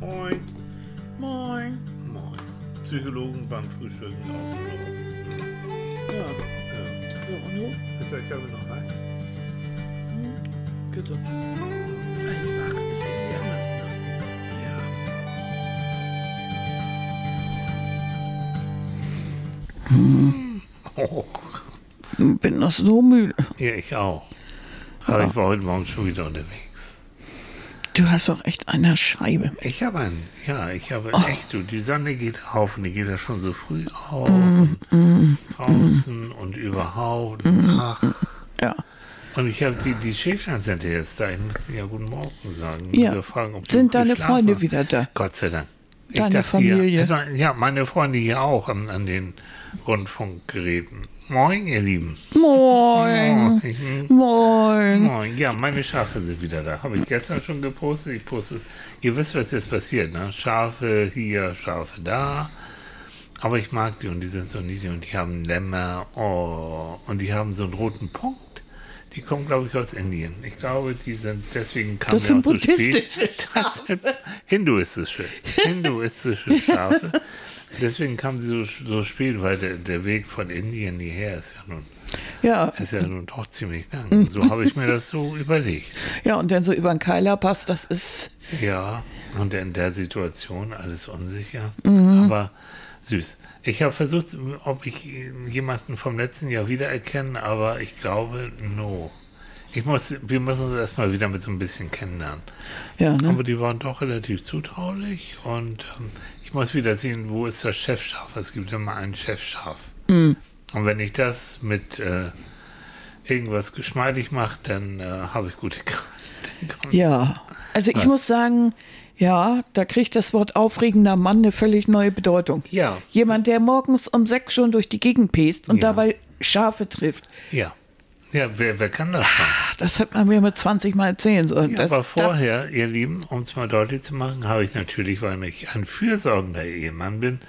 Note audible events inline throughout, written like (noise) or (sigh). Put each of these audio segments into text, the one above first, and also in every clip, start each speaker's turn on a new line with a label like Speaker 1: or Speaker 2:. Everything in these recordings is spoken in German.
Speaker 1: Moin.
Speaker 2: Moin.
Speaker 1: Moin. Psychologen beim Frühstücken ausgelaufen.
Speaker 2: Ja,
Speaker 1: Ja.
Speaker 2: so, und du?
Speaker 1: Ist der Kaffee noch heiß?
Speaker 2: Bitte. Einfach ist irgendwie anders, ne?
Speaker 1: Ja. Oh,
Speaker 2: Bin noch so müde.
Speaker 1: ja, ich auch. Aber ich war heute Morgen schon wieder unterwegs.
Speaker 2: Du hast doch echt eine Scheibe.
Speaker 1: Ich habe einen, ja, ich habe echt, du, die Sonne geht auf und die geht ja schon so früh auf. und draußen und überhaupt. Ach.
Speaker 2: Ja.
Speaker 1: Und ich habe die, die ja jetzt da. Ich muss ja guten Morgen sagen.
Speaker 2: Ja.
Speaker 1: Fragen,
Speaker 2: Sind deine Freunde
Speaker 1: hast.
Speaker 2: wieder da?
Speaker 1: Gott sei Dank. Ich
Speaker 2: Deine
Speaker 1: dachte,
Speaker 2: Familie?
Speaker 1: Ja, erstmal- ja, meine Freunde hier auch an, an den Rundfunkgeräten. Moin, ihr Lieben.
Speaker 2: Moin.
Speaker 1: Moin.
Speaker 2: Moin.
Speaker 1: Moin. Ja, meine Schafe sind wieder da. Habe ich gestern schon gepostet. Ich poste. Ihr wisst, was jetzt passiert, ne? Schafe hier, Schafe da. Aber ich mag die und die sind so niedlich und die haben Lämmer. Oh, und die haben so einen roten Punkt. Die kommen, glaube ich, aus Indien. Ich glaube, die sind, deswegen kamen
Speaker 2: Das sind
Speaker 1: auch so
Speaker 2: buddhistische
Speaker 1: spät. (laughs) Das sind hinduistische, hinduistische Schafe. Deswegen kamen sie so, so spät, weil der, der Weg von Indien hierher ist ja nun,
Speaker 2: Ja.
Speaker 1: ist ja nun doch ziemlich lang. So habe ich mir das so (laughs) überlegt.
Speaker 2: Ja, und dann so über den Keilerpass, das ist.
Speaker 1: Ja, und in der Situation alles unsicher.
Speaker 2: Mhm.
Speaker 1: Aber süß. Ich habe versucht, ob ich jemanden vom letzten Jahr wiedererkenne, aber ich glaube, no. Ich muss, wir müssen uns erstmal wieder mit so ein bisschen kennenlernen.
Speaker 2: Ja, ne?
Speaker 1: Aber die waren doch relativ zutraulich und ähm, ich muss wieder sehen, wo ist das Chefschaf? Es gibt immer einen Chefschaf.
Speaker 2: Mhm.
Speaker 1: Und wenn ich das mit äh, irgendwas geschmeidig mache, dann äh, habe ich gute Karten.
Speaker 2: Ja. Also ich
Speaker 1: Was?
Speaker 2: muss sagen, ja, da kriegt das Wort aufregender Mann eine völlig neue Bedeutung.
Speaker 1: Ja.
Speaker 2: Jemand, der morgens um sechs schon durch die Gegend pest und
Speaker 1: Ja.
Speaker 2: dabei Schafe trifft.
Speaker 1: Ja. Ja, wer, wer kann das schon?
Speaker 2: Das hat man mir mit 20 Mal erzählen sollen.
Speaker 1: Ja,
Speaker 2: das,
Speaker 1: aber vorher, ihr Lieben, um es mal deutlich zu machen, habe ich natürlich, weil ich ein fürsorgender Ehemann bin,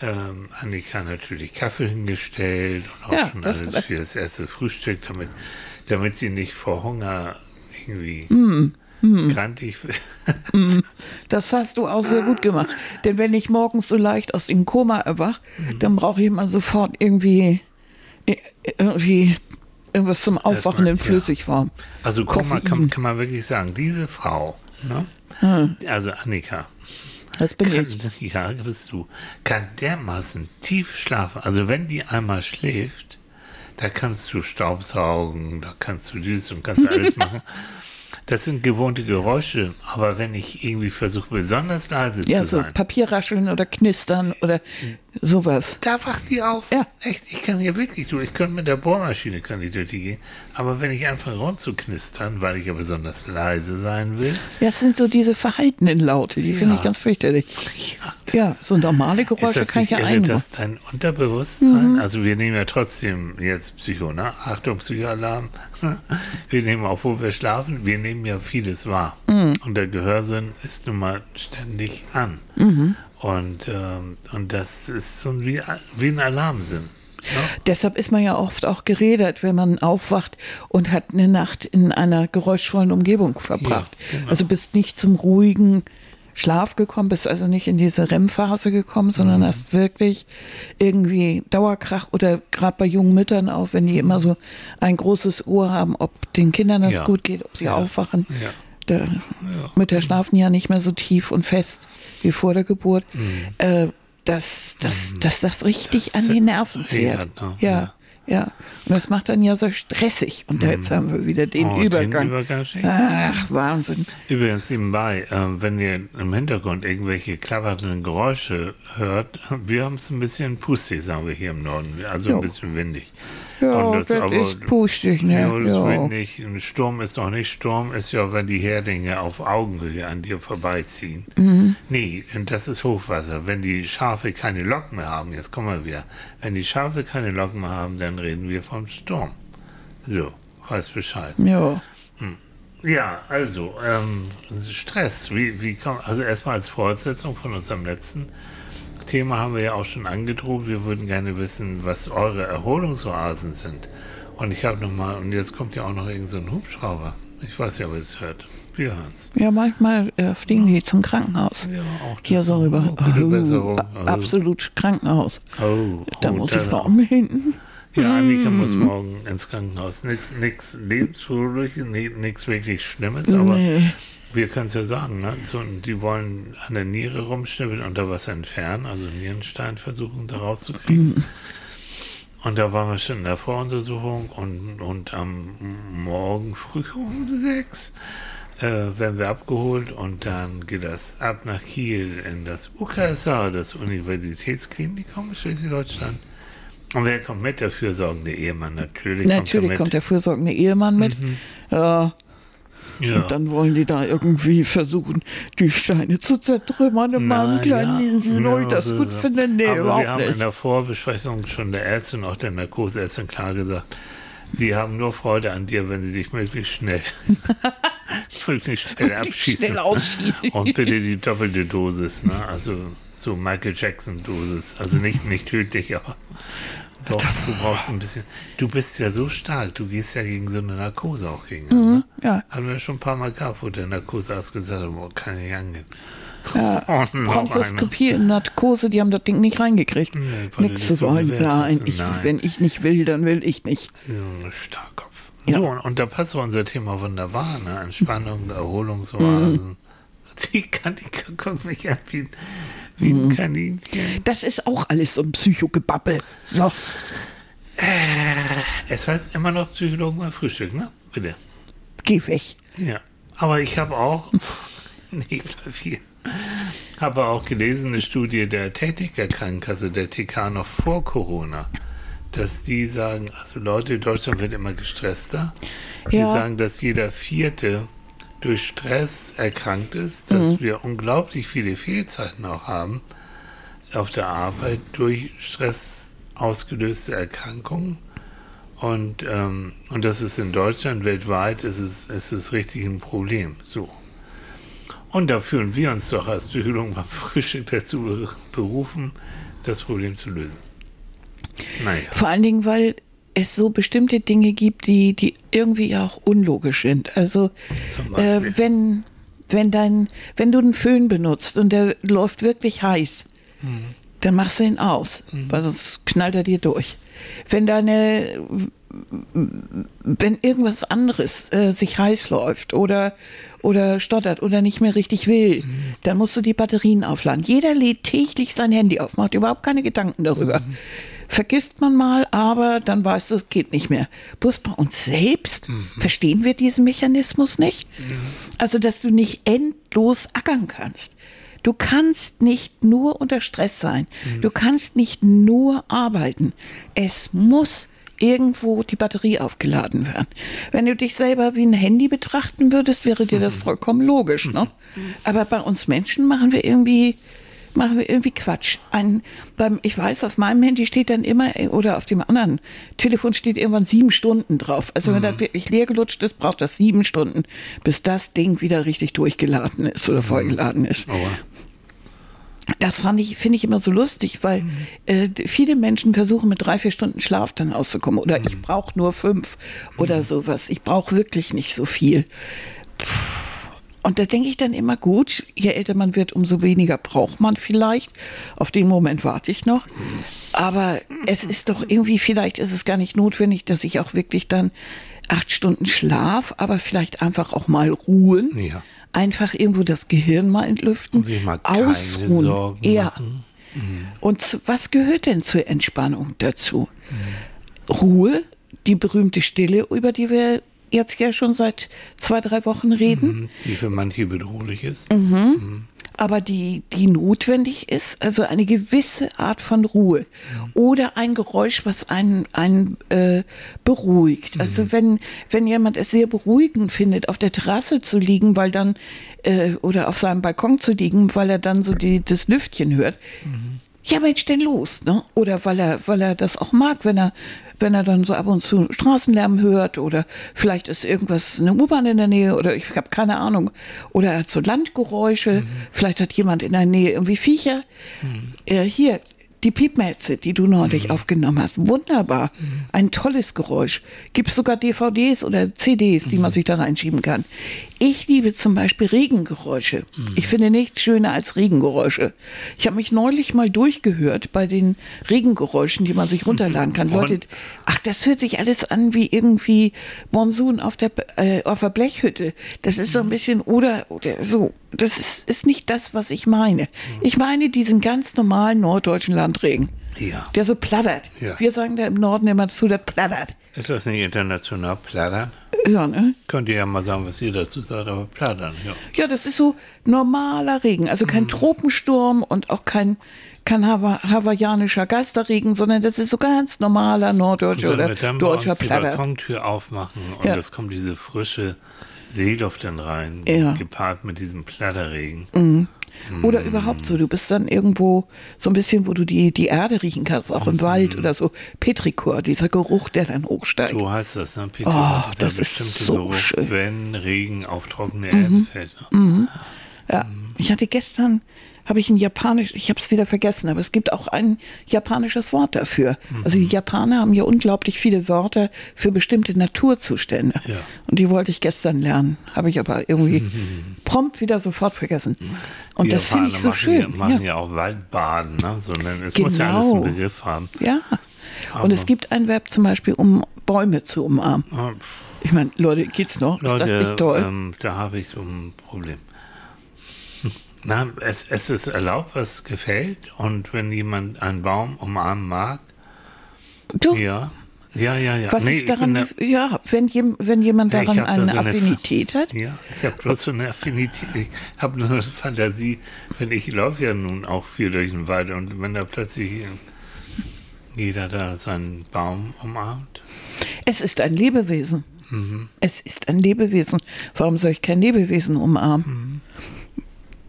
Speaker 1: ähm, Annika natürlich Kaffee hingestellt und auch
Speaker 2: Ja,
Speaker 1: schon
Speaker 2: das-
Speaker 1: alles für das erste Frühstück, damit, damit sie nicht vor Hunger irgendwie
Speaker 2: Mm,
Speaker 1: grantig wird.
Speaker 2: Das, das hast du auch sehr gut gemacht. Denn wenn ich morgens so leicht aus dem Koma erwach,
Speaker 1: Mhm.
Speaker 2: dann brauche ich immer sofort irgendwie, irgendwie irgendwas zum Aufwachen in
Speaker 1: ja.
Speaker 2: Flüssigform.
Speaker 1: Also guck mal, kann, kann man wirklich sagen, diese Frau, ne?
Speaker 2: Hm.
Speaker 1: also Annika,
Speaker 2: Das bin
Speaker 1: kann,
Speaker 2: ich. (laughs)
Speaker 1: ja, bist du, kann dermaßen tief schlafen. Also wenn die einmal schläft, da kannst du Staubsaugen, da kannst du dies und kannst du alles (laughs) machen. Das sind gewohnte Geräusche, aber wenn ich irgendwie versuche, besonders leise
Speaker 2: Ja,
Speaker 1: zu
Speaker 2: so
Speaker 1: sein,
Speaker 2: Papierrascheln oder Knistern oder sowas.
Speaker 1: da wacht die auf.
Speaker 2: Ja.
Speaker 1: Echt, ich kann hier wirklich, du, ich könnte mit der Bohrmaschine kann ich durch die gehen, aber wenn ich anfange rund zu knistern, weil ich ja besonders leise sein will,
Speaker 2: Ja, es sind so diese verhaltenen Laute, die finde
Speaker 1: Ja.
Speaker 2: ich ganz fürchterlich.
Speaker 1: ja,
Speaker 2: Ja, so normale
Speaker 1: Ist
Speaker 2: Geräusche
Speaker 1: das
Speaker 2: kann ich ja einmachen.
Speaker 1: dass dein Unterbewusstsein,
Speaker 2: Mhm.
Speaker 1: also wir nehmen ja trotzdem jetzt Psycho, ne? Achtung, Psychoalarm. (laughs) Wir nehmen, obwohl wir schlafen, wir nehmen ja vieles wahr.
Speaker 2: Mhm.
Speaker 1: Und der Gehörsinn ist nun mal ständig an.
Speaker 2: Mhm.
Speaker 1: Und, ähm, und das ist so wie, wie ein Alarmsinn. Ne?
Speaker 2: Deshalb ist man ja oft auch geredet, wenn man aufwacht und hat eine Nacht in einer geräuschvollen Umgebung verbracht.
Speaker 1: Ja, genau.
Speaker 2: Also bist nicht zum ruhigen Schlaf gekommen, bist also nicht in diese REM-Phase gekommen, sondern
Speaker 1: Mhm.
Speaker 2: hast wirklich irgendwie Dauerkrach oder gerade bei jungen Müttern auch, wenn die immer so ein großes Ohr haben, ob den Kindern das
Speaker 1: Ja.
Speaker 2: gut geht, ob sie
Speaker 1: Ja.
Speaker 2: Aufwachen.
Speaker 1: Ja.
Speaker 2: Da, Mütter schlafen ja nicht mehr so tief und fest wie vor der Geburt. Äh, dass, dass, dass das richtig
Speaker 1: Mhm. Das
Speaker 2: an die Nerven zehrt.
Speaker 1: ne?
Speaker 2: Ja,
Speaker 1: Ja.
Speaker 2: ja. Und das macht dann ja so stressig. Und jetzt haben wir wieder den
Speaker 1: Oh, den
Speaker 2: Übergang.
Speaker 1: Übergang, echt?
Speaker 2: Ach, Wahnsinn.
Speaker 1: Übrigens nebenbei, ähm, wenn ihr im Hintergrund irgendwelche klappernden Geräusche hört, wir haben es ein bisschen pustig, sagen wir hier im Norden, also
Speaker 2: Jo.
Speaker 1: ein bisschen windig.
Speaker 2: Ja,
Speaker 1: Und
Speaker 2: das, ist pustig, ne?
Speaker 1: Ja, das
Speaker 2: Ja.
Speaker 1: windig. Ein Sturm ist doch nicht Sturm, ist ja, wenn die Herdinge auf Augenhöhe an dir vorbeiziehen.
Speaker 2: Mhm.
Speaker 1: Nee, und das ist Hochwasser. Wenn die Schafe keine Locken mehr haben, jetzt kommen wir wieder, wenn die Schafe keine Locken mehr haben, dann reden wir vom Sturm. So, weiß Bescheid.
Speaker 2: Ja.
Speaker 1: Ja, also, ähm, Stress, wie, wie kann, also erstmal als Fortsetzung von unserem letzten Thema haben wir ja auch schon angedroht. Wir würden gerne wissen, was eure Erholungsoasen sind. Und ich habe nochmal, und jetzt kommt ja auch noch irgend so ein Hubschrauber. Ich weiß ja, ob ihr es hört. wir hören's.
Speaker 2: Ja, manchmal äh, fliegen die zum Krankenhaus.
Speaker 1: Ja, auch
Speaker 2: Hier
Speaker 1: das.
Speaker 2: so rüber.
Speaker 1: Oh,
Speaker 2: Oh, absolut Krankenhaus.
Speaker 1: Oh,
Speaker 2: Da
Speaker 1: oh,
Speaker 2: muss
Speaker 1: da-
Speaker 2: ich morgen hin.
Speaker 1: Ja, Annika muss
Speaker 2: Hm.
Speaker 1: morgen ins Krankenhaus. Nichts nix lebensschuldiges, nichts wirklich Schlimmes, aber
Speaker 2: Nee.
Speaker 1: Wir können es ja sagen, ne? So, die wollen an der Niere rumschnibbeln und da was entfernen, also Nierenstein versuchen da rauszukriegen.
Speaker 2: Hm.
Speaker 1: Und da waren wir schon in der Voruntersuchung und, und am Morgen früh um sechs äh, werden wir abgeholt und dann geht das ab nach Kiel in das UKSA, das Universitätsklinikum Schleswig-Holstein. Und wer kommt mit? Der fürsorgende Ehemann natürlich.
Speaker 2: Natürlich
Speaker 1: kommt,
Speaker 2: kommt
Speaker 1: er
Speaker 2: der fürsorgende Ehemann mit. Ja,
Speaker 1: mit. Ja.
Speaker 2: Und dann wollen die da irgendwie versuchen, die Steine zu zertrümmern in meinem
Speaker 1: Na,
Speaker 2: kleinen
Speaker 1: ja.
Speaker 2: Ich das
Speaker 1: so-
Speaker 2: gut finden? Nee,
Speaker 1: Aber wir
Speaker 2: überhaupt
Speaker 1: haben in
Speaker 2: nicht.
Speaker 1: der Vorbesprechung schon der Ärztin, auch der Narkoseärztin klar gesagt, sie haben nur Freude an dir, wenn sie dich möglichst schnell, (laughs) möglichst schnell abschießen.
Speaker 2: Schnell ausschießen.
Speaker 1: Und bitte die doppelte Dosis, ne? Also so Michael Jackson Dosis. Also nicht, nicht tödlich, aber doch, du brauchst ein bisschen. Du bist ja so stark, du gehst ja gegen so eine Narkose auch gegen. an, Ne?
Speaker 2: Ja,
Speaker 1: Haben wir schon ein paar Mal gehabt, wo der Narkosearzt gesagt hat, boah, kann ich angehen.
Speaker 2: ja. (laughs)
Speaker 1: Und einer.
Speaker 2: Bronchoskopie in Narkose, die haben das Ding nicht reingekriegt.
Speaker 1: Nee, du
Speaker 2: zu wollen. Nein, ich,
Speaker 1: Nein.
Speaker 2: wenn ich nicht will, dann will ich nicht.
Speaker 1: Ja, Starkkopf.
Speaker 2: Ja.
Speaker 1: So, und, und da passt unser Thema wunderbar, ne? Entspannung, Erholungsoasen. Die kann die guckt mich an wie, wie ein Kaninchen.
Speaker 2: Das ist auch alles so ein Psychogebabbel. So,
Speaker 1: Es heißt immer noch Psychologen beim Frühstück, ne? Bitte.
Speaker 2: geh weg.
Speaker 1: Ja. Aber ich habe auch, (laughs) nee, bleib hier. Habe auch gelesen, eine Studie der Technikerkrankenkasse, der TK, noch vor Corona, dass die sagen, also Leute, Deutschland wird immer gestresster. Die
Speaker 2: Ja.
Speaker 1: sagen, dass jeder Vierte durch Stress erkrankt ist, dass
Speaker 2: Mhm.
Speaker 1: wir unglaublich viele Fehlzeiten auch haben auf der Arbeit durch Stress ausgelöste Erkrankungen. Und, ähm, und das ist in Deutschland, weltweit ist es, ist es richtig ein Problem. So. Und da fühlen wir uns doch als Psychologen beim Frühstück dazu be- berufen, das Problem zu lösen. Naja.
Speaker 2: Vor allen Dingen, weil es so bestimmte Dinge gibt, die, die irgendwie auch unlogisch sind. Also äh, wenn, wenn dein, wenn du einen Föhn benutzt und der läuft wirklich heiß,
Speaker 1: Mhm.
Speaker 2: dann machst du ihn aus, weil sonst knallt er dir durch. Wenn deine wenn irgendwas anderes äh, sich heiß läuft oder, oder stottert oder nicht mehr richtig will, dann musst du die Batterien aufladen. Jeder lädt täglich sein Handy auf, macht überhaupt keine Gedanken darüber. Vergisst man mal, aber dann weißt du, es geht nicht mehr. Bloß bei uns selbst verstehen wir diesen Mechanismus nicht. Also, dass du nicht endlos ackern kannst. Du kannst nicht nur unter Stress sein. Du kannst nicht nur arbeiten. Es muss irgendwo die Batterie aufgeladen werden. Wenn du dich selber wie ein Handy betrachten würdest, wäre dir das (laughs) vollkommen logisch. Ne? Aber bei uns Menschen machen wir irgendwie machen wir irgendwie Quatsch. Ein, beim, ich weiß, auf meinem Handy steht dann immer, oder auf dem anderen Telefon steht irgendwann sieben Stunden drauf. Also wenn das wirklich leer gelutscht ist, braucht das sieben Stunden, bis das Ding wieder richtig durchgeladen ist oder vollgeladen ist.
Speaker 1: Aber
Speaker 2: Das fand ich, finde ich immer so lustig, weil äh, viele Menschen versuchen mit drei, vier Stunden Schlaf dann auszukommen. Oder ich brauche nur fünf oder sowas. Ich brauche wirklich nicht so viel. Und da denke ich dann immer, gut, je älter man wird, umso weniger braucht man vielleicht. Auf den Moment warte ich noch. Aber es ist doch irgendwie, vielleicht ist es gar nicht notwendig, dass ich auch wirklich dann acht Stunden Schlaf, aber vielleicht einfach auch mal ruhen.
Speaker 1: Ja.
Speaker 2: Einfach irgendwo das Gehirn mal entlüften.
Speaker 1: Und sich mal
Speaker 2: ausruhen.
Speaker 1: Sorgen
Speaker 2: ja.
Speaker 1: machen.
Speaker 2: Und zu- was gehört denn zur Entspannung dazu? Ruhe, die berühmte Stille, über die wir jetzt ja schon seit zwei, drei Wochen reden,
Speaker 1: die für manche bedrohlich ist.
Speaker 2: aber die, die notwendig ist, also eine gewisse Art von Ruhe oder ein Geräusch, was einen, einen äh, beruhigt. Also wenn, wenn jemand es sehr beruhigend findet, auf der Terrasse zu liegen, weil dann äh, oder auf seinem Balkon zu liegen, weil er dann so die, das Lüftchen hört. Ja, Mensch, denn los, ne? Oder weil er, weil er das auch mag, wenn er, wenn er dann so ab und zu Straßenlärm hört oder vielleicht ist irgendwas, eine U-Bahn in der Nähe oder ich habe keine Ahnung. Oder er hat so Landgeräusche, vielleicht hat jemand in der Nähe irgendwie Viecher. Äh, hier, die Piepmetze, die du neulich aufgenommen hast, wunderbar. Ein tolles Geräusch. Gibt es sogar DVDs oder CDs, die man sich da reinschieben kann. Ich liebe zum Beispiel Regengeräusche. Ich finde nichts schöner als Regengeräusche. Ich habe mich neulich mal durchgehört bei den Regengeräuschen, die man sich (laughs) runterladen kann. Leute, ach, das hört sich alles an wie irgendwie Monsun auf der, äh, auf der Blechhütte. Das ist so ein bisschen, oder, oder so. Das ist, ist nicht das, was ich meine. Ich meine diesen ganz normalen norddeutschen Landregen.
Speaker 1: Ja.
Speaker 2: Der so plattert.
Speaker 1: Ja.
Speaker 2: Wir sagen da im Norden immer zu, der plattert.
Speaker 1: Ist das nicht international plattern?
Speaker 2: Ja, ne?
Speaker 1: Könnt ihr ja mal sagen, was ihr dazu sagt, aber plattern, ja.
Speaker 2: Ja, das ist so normaler Regen. Also kein Tropensturm und auch kein, kein Hawa hawaiianischer Geisterregen, sondern das ist so ganz normaler norddeutscher oder deutscher
Speaker 1: uns die
Speaker 2: Platter.
Speaker 1: Balkontür aufmachen und
Speaker 2: Ja.
Speaker 1: es kommt diese frische Seeluft dann rein,
Speaker 2: Ja. Mhm.
Speaker 1: gepaart mit diesem Platterregen.
Speaker 2: Oder überhaupt so, du bist dann irgendwo so ein bisschen, wo du die, die Erde riechen kannst, auch im Wald oder so. Petrichor, dieser Geruch, der dann hochsteigt.
Speaker 1: So heißt das, ne?
Speaker 2: Oh,
Speaker 1: dieser
Speaker 2: das ist
Speaker 1: bestimmte
Speaker 2: so
Speaker 1: Geruch,
Speaker 2: schön. Mhm.
Speaker 1: wenn Regen auf trockene Erde fällt. Ne?
Speaker 2: Ja, ich hatte gestern, habe ich ein japanisch, ich habe es wieder vergessen, aber es gibt auch ein japanisches Wort dafür. Also die Japaner haben ja unglaublich viele Wörter für bestimmte Naturzustände.
Speaker 1: Ja.
Speaker 2: Und die wollte ich gestern lernen, habe ich aber irgendwie (laughs) prompt wieder sofort vergessen. Und
Speaker 1: Die
Speaker 2: das finde ich so
Speaker 1: machen
Speaker 2: schön.
Speaker 1: Ja, machen
Speaker 2: ja.
Speaker 1: ja auch Waldbaden, ne? Sondern es muss ja alles einen
Speaker 2: Genau.
Speaker 1: Begriff haben.
Speaker 2: Ja. Und
Speaker 1: Aber-
Speaker 2: es gibt ein Verb zum Beispiel, um Bäume zu umarmen.
Speaker 1: Ah,
Speaker 2: Ich meine, Leute, geht's noch? Ist das
Speaker 1: Leute,
Speaker 2: nicht toll?
Speaker 1: ähm, da habe ich so ein Problem. Na, es, es ist erlaubt, was gefällt. Und wenn jemand einen Baum umarmen mag,
Speaker 2: du,
Speaker 1: ja, ja, ja, ja.
Speaker 2: was
Speaker 1: Nee,
Speaker 2: ist daran,
Speaker 1: da-
Speaker 2: ja, wenn, jem, wenn jemand
Speaker 1: Ja,
Speaker 2: daran
Speaker 1: da
Speaker 2: eine
Speaker 1: so eine
Speaker 2: Affinität hat?
Speaker 1: Ja, ich habe bloß so eine Affinität. Ich habe nur eine Fantasie, wenn ich laufe ja nun auch viel durch den Wald und wenn da plötzlich jeder da seinen Baum umarmt.
Speaker 2: Es ist ein Lebewesen.
Speaker 1: Mhm.
Speaker 2: Es ist ein Lebewesen. Warum soll ich kein Lebewesen umarmen?
Speaker 1: Mhm.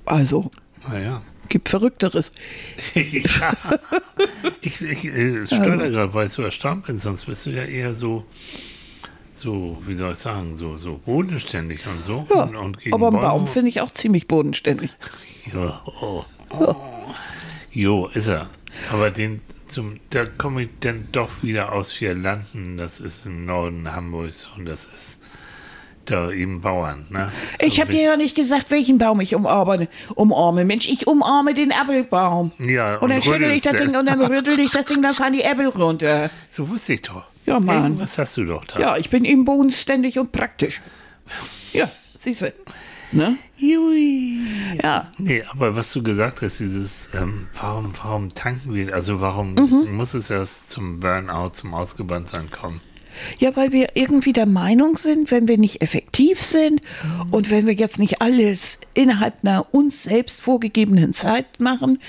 Speaker 2: Also,
Speaker 1: Naja.
Speaker 2: gibt Verrückteres. (laughs)
Speaker 1: ja. Ich, ich äh, steuere gerade, weil ich so erstaunt bin, sonst bist du ja eher so, so, wie soll ich sagen, so, so bodenständig und so.
Speaker 2: Ja,
Speaker 1: und, und
Speaker 2: aber einen
Speaker 1: Bäume.
Speaker 2: Baum finde ich auch ziemlich bodenständig. (laughs)
Speaker 1: Ja, oh. Jo, ist er. Aber den zum, da komme ich dann doch wieder aus Vierlanden. Das ist im Norden Hamburgs und das ist da eben Bauern. Ne?
Speaker 2: Ich
Speaker 1: So
Speaker 2: habe dir ja nicht gesagt, welchen Baum ich umarme. umarme. Mensch, ich umarme den Äppelbaum.
Speaker 1: Ja,
Speaker 2: Und dann
Speaker 1: und
Speaker 2: schüttel ich das Ding und dann rüttel ich das Ding, dann fahren die Äppel runter.
Speaker 1: So wusste ich doch.
Speaker 2: Ja, Mann.
Speaker 1: Was hast du doch da?
Speaker 2: Ja, ich bin eben bodenständig und praktisch. Ja, siehst du. Ne?
Speaker 1: Jui.
Speaker 2: Ja.
Speaker 1: Nee, aber was du gesagt hast, dieses, ähm, warum, warum tanken wir, also warum
Speaker 2: Mhm.
Speaker 1: muss es erst zum Burnout, zum Ausgebranntsein kommen?
Speaker 2: Ja, weil wir irgendwie der Meinung sind, wenn wir nicht effektiv sind und wenn wir jetzt nicht alles innerhalb einer uns selbst vorgegebenen Zeit machen,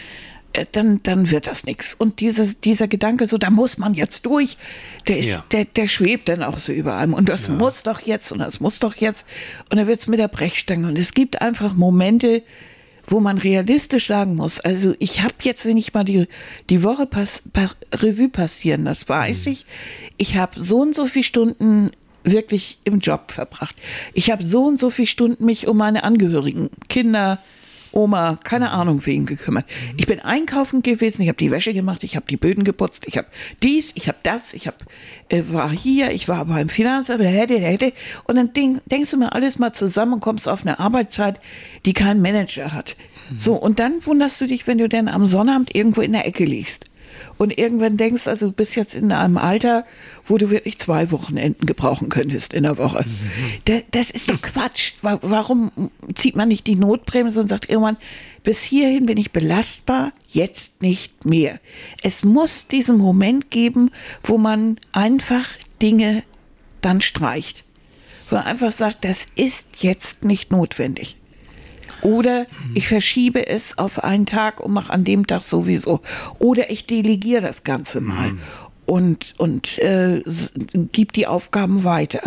Speaker 2: äh, dann, dann wird das nichts. Und dieses, dieser Gedanke, so, da muss man jetzt durch, der, ist,
Speaker 1: Ja.
Speaker 2: der, der schwebt dann auch so über einem. Und das muss doch jetzt und das muss doch jetzt. Und dann wird es mit der Brechstange. Und es gibt einfach Momente, wo man realistisch sagen muss, also ich habe jetzt, wenn ich mal die, die Woche pass, pa, Revue passieren, das weiß ich, ich habe so und so viele Stunden wirklich im Job verbracht. Ich habe so und so viele Stunden mich um meine Angehörigen, Kinder, Oma, keine Ahnung wen gekümmert. Ich bin einkaufen gewesen, ich habe die Wäsche gemacht, ich habe die Böden geputzt, ich habe dies, ich habe das, ich hab, äh, war hier, ich war beim Finanzamt, hätte, hätte. Und dann denk, denkst du mir alles mal zusammen und kommst auf eine Arbeitszeit, die kein Manager hat. So, und dann wunderst du dich, wenn du dann am Sonnabend irgendwo in der Ecke liegst. Und irgendwann denkst, also du bist jetzt in einem Alter, wo du wirklich zwei Wochenenden gebrauchen könntest in der Woche. Da- Das ist doch Quatsch. Wa- Warum zieht man nicht die Notbremse und sagt irgendwann, bis hierhin bin ich belastbar, jetzt nicht mehr. Es muss diesen Moment geben, wo man einfach Dinge dann streicht. Wo man einfach sagt, das ist jetzt nicht notwendig. Oder ich verschiebe es auf einen Tag und mache an dem Tag sowieso. Oder ich delegiere das Ganze mal und, und äh, gib die Aufgaben weiter.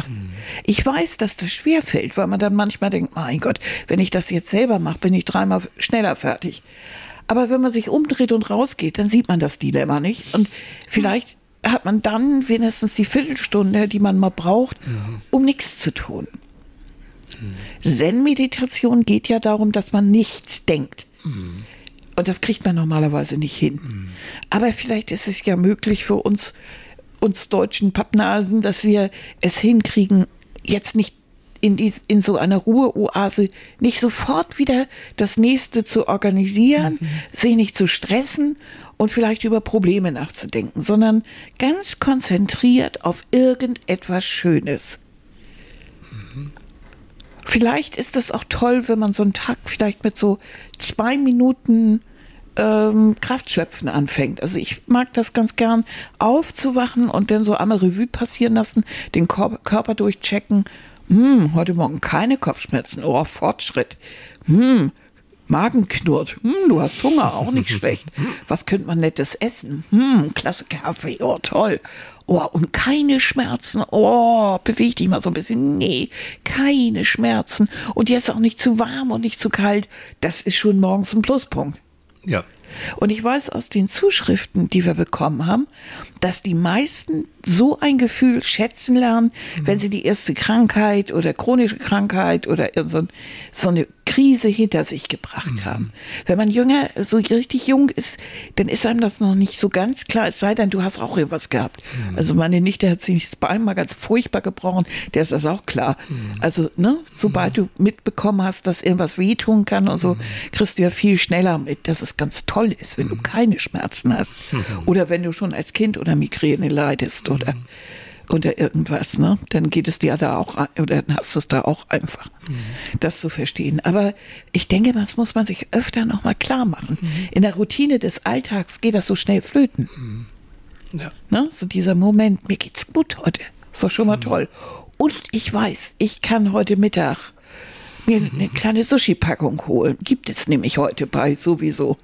Speaker 2: Ich weiß, dass das schwer fällt, weil man dann manchmal denkt, mein Gott, wenn ich das jetzt selber mache, bin ich dreimal schneller fertig. Aber wenn man sich umdreht und rausgeht, dann sieht man das Dilemma nicht. Und vielleicht hat man dann wenigstens die Viertelstunde, die man mal braucht, um nichts zu tun. Zen-Meditation geht ja darum, dass man nichts denkt. Und das kriegt man normalerweise nicht hin. Mhm. Aber vielleicht ist es ja möglich für uns, uns deutschen Pappnasen, dass wir es hinkriegen, jetzt nicht in, dies, in so einer Ruheoase nicht sofort wieder das nächste zu organisieren, mhm. sich nicht zu stressen und vielleicht über Probleme nachzudenken, sondern ganz konzentriert auf irgendetwas Schönes. Vielleicht ist es auch toll, wenn man so einen Tag vielleicht mit so zwei Minuten ähm, Kraftschöpfen anfängt. Also ich mag das ganz gern, aufzuwachen und dann so einmal Revue passieren lassen, den Körper durchchecken. Hm, heute Morgen keine Kopfschmerzen. Oh, Fortschritt. Hm, Magen knurrt. Hm, du hast Hunger, auch nicht (laughs) schlecht. Was könnte man nettes essen? Hm, klasse Kaffee, oh toll. Oh, und keine Schmerzen. Oh, beweg dich mal so ein bisschen. Nee, keine Schmerzen. Und jetzt auch nicht zu warm und nicht zu kalt. Das ist schon morgens ein Pluspunkt.
Speaker 1: Ja.
Speaker 2: Und ich weiß aus den Zuschriften, die wir bekommen haben, dass die meisten so ein Gefühl schätzen lernen, mhm. wenn sie die erste Krankheit oder chronische Krankheit oder so, so eine Krise hinter sich gebracht mhm. haben. Wenn man jünger, so richtig jung ist, dann ist einem das noch nicht so ganz klar, es sei denn, du hast auch irgendwas gehabt. Mhm. Also meine Nichte hat sich das Bein mal ganz furchtbar gebrochen, der ist das auch klar. Mhm. Also, ne, sobald mhm. du mitbekommen hast, dass irgendwas wehtun kann und so, mhm. kriegst du ja viel schneller mit, dass es ganz toll ist, wenn du keine Schmerzen hast. Oder wenn du schon als Kind oder Migräne leidest oder oder irgendwas, ne? Dann geht es dir da auch, oder dann hast du es da auch einfach, mhm. das zu verstehen. Aber ich denke, das muss man sich öfter nochmal klar machen. Mhm. In der Routine des Alltags geht das so schnell flöten. Mhm. Ja. Ne? So dieser Moment, mir geht's gut heute. Ist doch schon mal mhm. toll. Und ich weiß, ich kann heute Mittag mir mhm. eine kleine Sushi-Packung holen. Gibt es nämlich heute bei sowieso.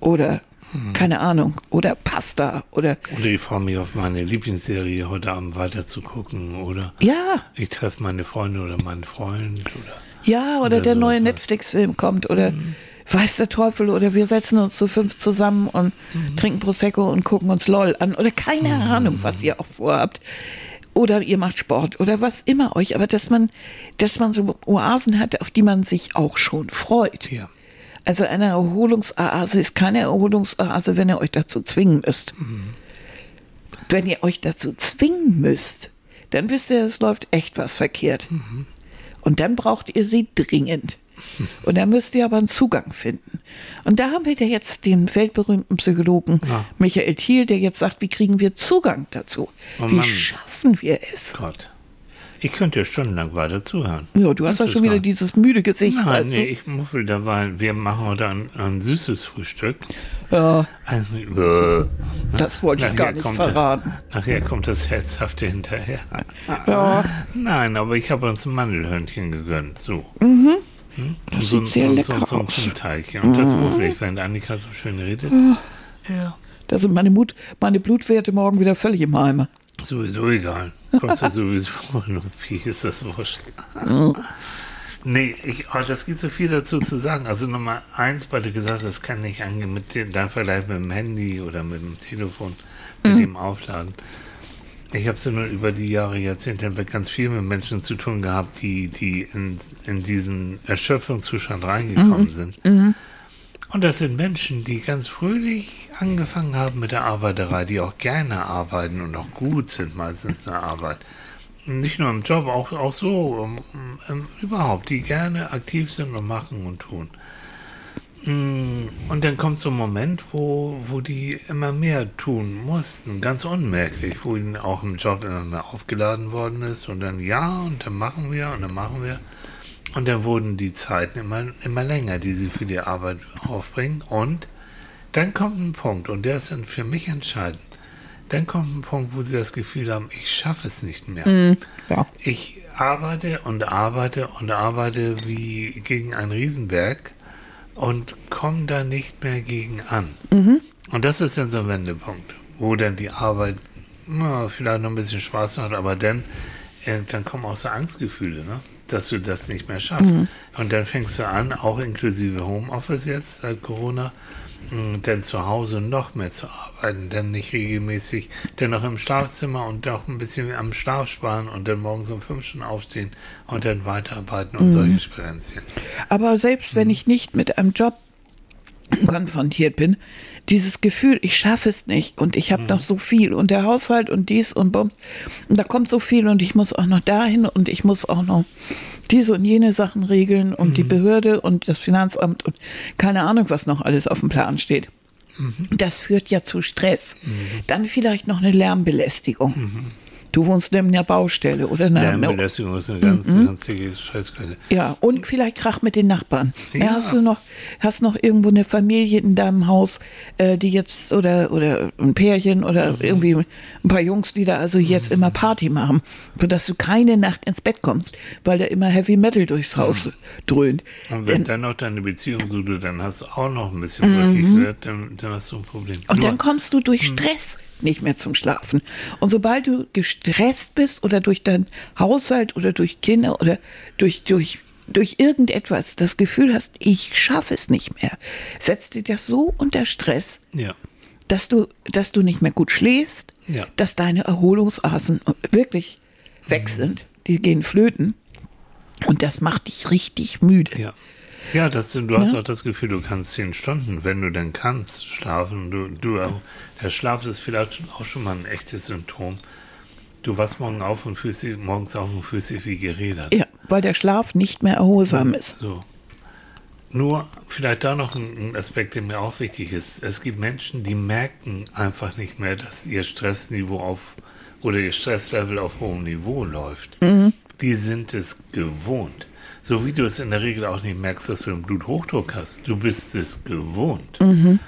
Speaker 2: Oder hm. Keine Ahnung. Oder Pasta. Oder,
Speaker 1: oder ich freue mich auf meine Lieblingsserie heute Abend weiter zu gucken. Oder
Speaker 2: ja.
Speaker 1: ich treffe meine Freunde oder meinen Freund. Oder,
Speaker 2: ja, oder, oder der so neue Netflix-Film kommt. Oder mhm. weiß der Teufel. Oder wir setzen uns zu fünf zusammen und mhm. trinken Prosecco und gucken uns LOL an. Oder keine mhm. Ahnung, was ihr auch vorhabt oder ihr macht Sport oder was immer euch, aber dass man, dass man so Oasen hat, auf die man sich auch schon freut.
Speaker 1: Ja.
Speaker 2: Also eine Erholungsoase ist keine Erholungsoase, wenn ihr euch dazu zwingen müsst. Mhm. Wenn ihr euch dazu zwingen müsst, dann wisst ihr, es läuft echt was verkehrt. Mhm. Und dann braucht ihr sie dringend. (laughs) Und da müsst ihr aber einen Zugang finden. Und da haben wir jetzt den weltberühmten Psychologen ja. Michael Thiel, der jetzt sagt, wie kriegen wir Zugang dazu? Oh wie schaffen wir es?
Speaker 1: Gott. Ich könnte ja stundenlang weiter zuhören.
Speaker 2: Ja, du hast ja schon wieder dieses müde Gesicht.
Speaker 1: Nein, weißt nee, ich muffel dabei. Wir machen heute ein, ein süßes Frühstück.
Speaker 2: Ja. Also, äh, das wollte ich gar nicht verraten.
Speaker 1: Das, nachher kommt das Herzhafte hinterher.
Speaker 2: Ja.
Speaker 1: Nein, aber ich habe uns ein Mandelhörnchen gegönnt. So.
Speaker 2: Mhm.
Speaker 1: Hm? Das so, sieht sehr so, lecker so, so, ein Teilchen. Und das mhm. muffel ich, während Annika so schön redet.
Speaker 2: Ja. Da sind meine, Mut, meine Blutwerte morgen wieder völlig im Eimer.
Speaker 1: Sowieso egal. Kostet sowieso wie ist das wurscht. Nee, ich, oh, das gibt so viel dazu zu sagen. Also Nummer eins, weil du gesagt hast, das kann nicht angehen mit dem, dann Vergleich mit dem Handy oder mit dem Telefon, mit mhm. dem Aufladen. Ich habe so nur über die Jahre, Jahrzehnte hinweg ganz viel mit Menschen zu tun gehabt, die, die in, in diesen Erschöpfungszustand reingekommen mhm. sind. Mhm. Und das sind Menschen, die ganz fröhlich angefangen haben mit der Arbeiterei, die auch gerne arbeiten und auch gut sind meistens in der Arbeit. Nicht nur im Job, auch, auch so um, um, überhaupt, die gerne aktiv sind und machen und tun. Mm, und dann kommt so ein Moment, wo, wo die immer mehr tun mussten, ganz unmerklich, wo ihnen auch im Job immer mehr aufgeladen worden ist und dann ja, und dann machen wir und dann machen wir. Und dann wurden die Zeiten immer, immer länger, die sie für die Arbeit aufbringen. Und dann kommt ein Punkt, und der ist dann für mich entscheidend. Dann kommt ein Punkt, wo sie das Gefühl haben, ich schaffe es nicht mehr. Mhm, ja. Ich arbeite und arbeite und arbeite wie gegen einen Riesenberg und komme da nicht mehr gegen an. Mhm. Und das ist dann so ein Wendepunkt, wo dann die Arbeit na, vielleicht noch ein bisschen Spaß macht, aber dann, äh, dann kommen auch so Angstgefühle. Ne? Dass du das nicht mehr schaffst. Mhm. Und dann fängst du an, auch inklusive Homeoffice jetzt seit Corona, mm, dann zu Hause noch mehr zu arbeiten, dann nicht regelmäßig, dann noch im Schlafzimmer und auch ein bisschen am Schlaf sparen und dann morgens um fünf Stunden aufstehen und dann weiterarbeiten und mhm. solche Sperenzien.
Speaker 2: Aber selbst wenn mhm. ich nicht mit einem Job konfrontiert bin, dieses Gefühl, ich schaffe es nicht und ich habe noch so viel und der Haushalt und dies und bums und da kommt so viel und ich muss auch noch dahin und ich muss auch noch diese und jene Sachen regeln und die Behörde und das Finanzamt und keine Ahnung, was noch alles auf dem Plan steht. Das führt ja zu Stress. Dann vielleicht noch eine Lärmbelästigung. Du wohnst neben der Baustelle oder eine,
Speaker 1: Lärmbelästigung ist eine ganz, ganz dicke Scheißquelle.
Speaker 2: ja, und vielleicht Krach mit den Nachbarn. Ja.
Speaker 1: Ja.
Speaker 2: hast du noch, hast noch irgendwo eine Familie in deinem Haus, äh, die jetzt oder oder ein Pärchen oder
Speaker 1: Mhm.
Speaker 2: irgendwie ein paar Jungs, die da also jetzt immer Party machen, sodass du keine Nacht ins Bett kommst, weil da immer Heavy Metal durchs Haus dröhnt.
Speaker 1: Und wenn dann noch deine Beziehung so du dann hast du auch noch ein bisschen rückig wird, dann, dann hast du ein Problem.
Speaker 2: Mhm. Und
Speaker 1: Nur-
Speaker 2: dann kommst du durch Stress nicht mehr zum Schlafen. Und sobald du gestresst bist oder durch deinen Haushalt oder durch Kinder oder durch, durch, durch irgendetwas das Gefühl hast, ich schaffe es nicht mehr, setzt dir das so unter Stress,
Speaker 1: ja.
Speaker 2: dass du, dass du nicht mehr gut schläfst,
Speaker 1: Ja.
Speaker 2: dass deine Erholungsasen wirklich weg sind, die gehen flöten. Und das macht dich richtig müde.
Speaker 1: Ja. Ja, das, du hast
Speaker 2: Ja.
Speaker 1: auch das Gefühl, du kannst zehn Stunden, wenn du denn kannst, schlafen. Du, du, der Schlaf ist vielleicht auch schon mal ein echtes Symptom. Du wachst morgen auf und fühlst dich, morgens auf und fühlst dich wie gerädert.
Speaker 2: Ja, weil der Schlaf nicht mehr erholsam ist.
Speaker 1: So. Nur vielleicht da noch ein ein Aspekt, der mir auch wichtig ist. Es gibt Menschen, die merken einfach nicht mehr, dass ihr Stressniveau auf oder ihr Stresslevel auf hohem Niveau läuft. Die sind es gewohnt. So wie du es in der Regel auch nicht merkst, dass du einen Bluthochdruck hast. Du bist es gewohnt.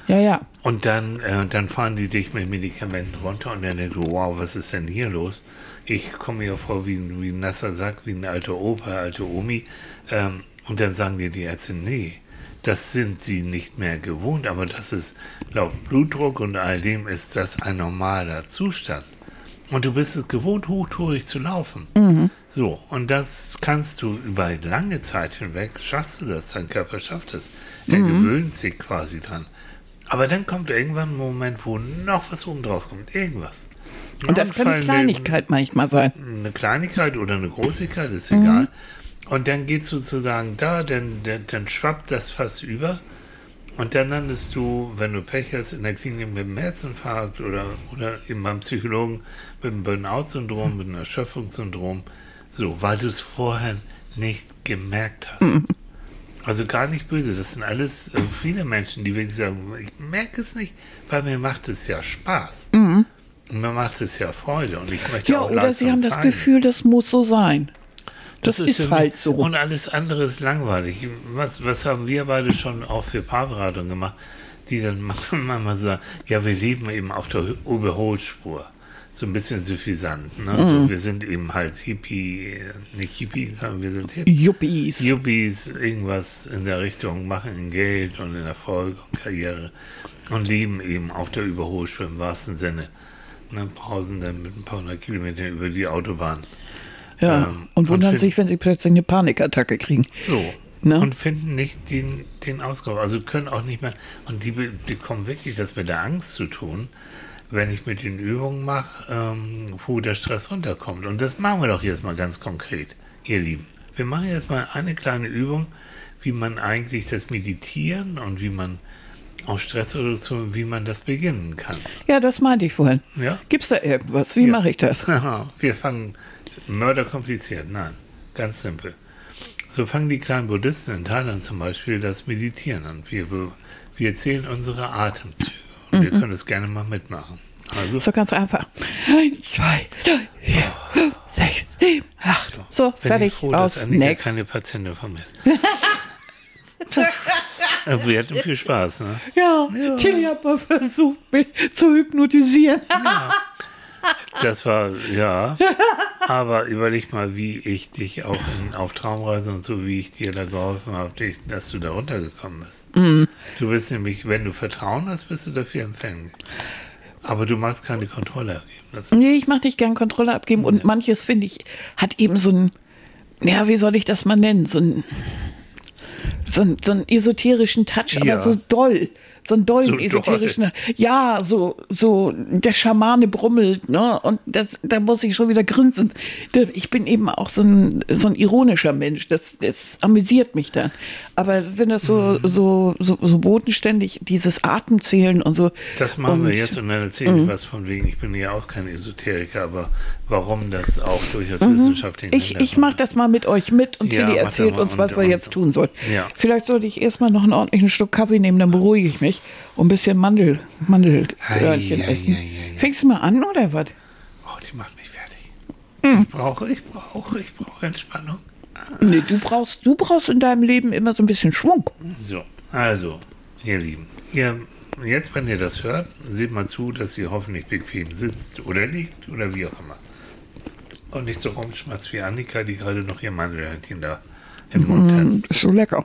Speaker 2: Ja, ja.
Speaker 1: Und dann, äh, dann fahren die dich mit Medikamenten runter und dann denkst du, wow, was ist denn hier los? Ich komme mir vor wie, ein- wie ein nasser Sack, wie ein alter Opa, alte Omi. Ähm, und dann sagen dir die Ärzte, nee, das sind sie nicht mehr gewohnt, aber das ist laut Blutdruck und all dem ist das ein normaler Zustand. Und du bist es gewohnt, hochtourig zu laufen. So, und das kannst du über lange Zeit hinweg, schaffst du das, dein Körper schafft es. Er gewöhnt sich quasi dran. Aber dann kommt irgendwann ein Moment, wo noch was oben drauf kommt, irgendwas.
Speaker 2: Und das kann eine Kleinigkeit manchmal sein.
Speaker 1: Eine Kleinigkeit oder eine Großigkeit, ist egal. Und dann geht sozusagen da, dann, dann, dann schwappt das fast über. Und dann landest du, wenn du Pech hast, in der Klinik mit einem Herzinfarkt oder, oder eben beim Psychologen mit einem Burnout-Syndrom, mit einem Erschöpfungssyndrom. So, weil du es vorher nicht gemerkt hast. Also gar nicht böse. Das sind alles äh, viele Menschen, die wirklich sagen, ich merke es nicht, weil mir macht es ja Spaß. Und mir macht es ja Freude. Und ich möchte
Speaker 2: Ja,
Speaker 1: auch
Speaker 2: oder
Speaker 1: Leistung
Speaker 2: sie haben das
Speaker 1: zeigen.
Speaker 2: Gefühl, das muss so sein. Das, ist,
Speaker 1: für
Speaker 2: halt so.
Speaker 1: Und alles andere ist langweilig. Was, was haben wir beide schon auch für Paarberatung gemacht, die dann (laughs) manchmal sagen, ja, wir leben eben auf der Überholspur. So ein bisschen suffisant. Ne?
Speaker 2: Mhm.
Speaker 1: So, wir sind eben halt Hippie, nicht Hippie, sondern wir sind Hippie.
Speaker 2: Yuppies.
Speaker 1: Yuppies, irgendwas in der Richtung, machen in Geld und in Erfolg und Karriere und leben eben auf der Überholspur im wahrsten Sinne. Ne, pausen dann mit ein paar hundert Kilometern über die Autobahn.
Speaker 2: Ja.
Speaker 1: ähm,
Speaker 2: und wundern
Speaker 1: und
Speaker 2: sich, wenn sie plötzlich eine Panikattacke kriegen.
Speaker 1: So.
Speaker 2: Ne?
Speaker 1: Und finden nicht den, den Ausgabe. Also können auch nicht mehr. Und die be- bekommen wirklich das mit der Angst zu tun, wenn ich mit den Übungen mache, ähm, wo der Stress runterkommt. Und das machen wir doch jetzt mal ganz konkret, ihr Lieben. Wir machen jetzt mal eine kleine Übung, wie man eigentlich das Meditieren und wie man auch Stressreduktion, wie man das beginnen kann.
Speaker 2: Ja, das meinte ich vorhin.
Speaker 1: Ja?
Speaker 2: Gibt's da irgendwas? Wie
Speaker 1: Ja.
Speaker 2: mache ich das? (laughs)
Speaker 1: Wir fangen mörderkompliziert. Nein, ganz simpel. So fangen die kleinen Buddhisten in Thailand zum Beispiel das Meditieren an. Wir, wir zählen unsere Atemzüge und wir können es gerne mal mitmachen. Also,
Speaker 2: So ganz einfach. Eins, zwei, drei, vier, fünf, sechs, sieben, acht. So,
Speaker 1: bin
Speaker 2: fertig.
Speaker 1: ich froh,
Speaker 2: Aus.
Speaker 1: dass Annika
Speaker 2: Next.
Speaker 1: keine Patientin von mir ist. (laughs) Wir hatten viel Spaß, ne?
Speaker 2: Ja, Tilly hat mal versucht, mich zu hypnotisieren.
Speaker 1: Das war, ja. Aber überleg mal, wie ich dich auch in, auf Traumreise und so, wie ich dir da geholfen habe, dass du da runtergekommen bist. Du bist nämlich, wenn du Vertrauen hast, bist du dafür empfänglich. Aber du magst keine Kontrolle abgeben. Das
Speaker 2: Nee, ich mache nicht gern Kontrolle abgeben und manches, finde ich, hat eben so ein, ja, wie soll ich das mal nennen? So ein, so, einen- so einen esoterischen Touch,
Speaker 1: Ja.
Speaker 2: aber so doll. So einen dollen
Speaker 1: So doll.
Speaker 2: esoterischen. Ja, so, so der Schamane brummelt, ne? Und das, da muss ich schon wieder grinsen. Ich bin eben auch so ein, so ein ironischer Mensch. Das, das amüsiert mich dann. Aber wenn das so,
Speaker 1: Mhm.
Speaker 2: so, so, so bodenständig, dieses Atemzählen und so.
Speaker 1: Das machen wir
Speaker 2: und-
Speaker 1: jetzt und dann erzähle
Speaker 2: Mhm.
Speaker 1: ich was von wegen, ich bin ja auch kein Esoteriker, aber warum das auch durchaus wissenschaftlich
Speaker 2: Mhm. Ich, ich mache das mal mit euch mit und
Speaker 1: Ja,
Speaker 2: Tilly erzählt uns, was
Speaker 1: Und-
Speaker 2: wir
Speaker 1: und-
Speaker 2: jetzt tun sollen.
Speaker 1: Ja.
Speaker 2: Vielleicht sollte ich erstmal noch einen ordentlichen Schluck Kaffee nehmen, dann beruhige ich mich und ein bisschen Mandel, Mandelhörnchen essen.
Speaker 1: ei, ei, ei.
Speaker 2: Fängst du mal an oder was?
Speaker 1: Oh, die macht mich fertig.
Speaker 2: Mhm.
Speaker 1: Ich brauche, ich brauche, ich brauche Entspannung.
Speaker 2: Nee, du brauchst, du brauchst in deinem Leben immer so ein bisschen Schwung.
Speaker 1: So, also, ihr Lieben, ihr, jetzt, wenn ihr das hört, seht mal zu, dass ihr hoffentlich bequem sitzt oder liegt oder wie auch immer. Und nicht so rumschmatzt wie Annika, die gerade noch ihr Mandelhörnchen da im Mund hat.
Speaker 2: Mm, ist so lecker.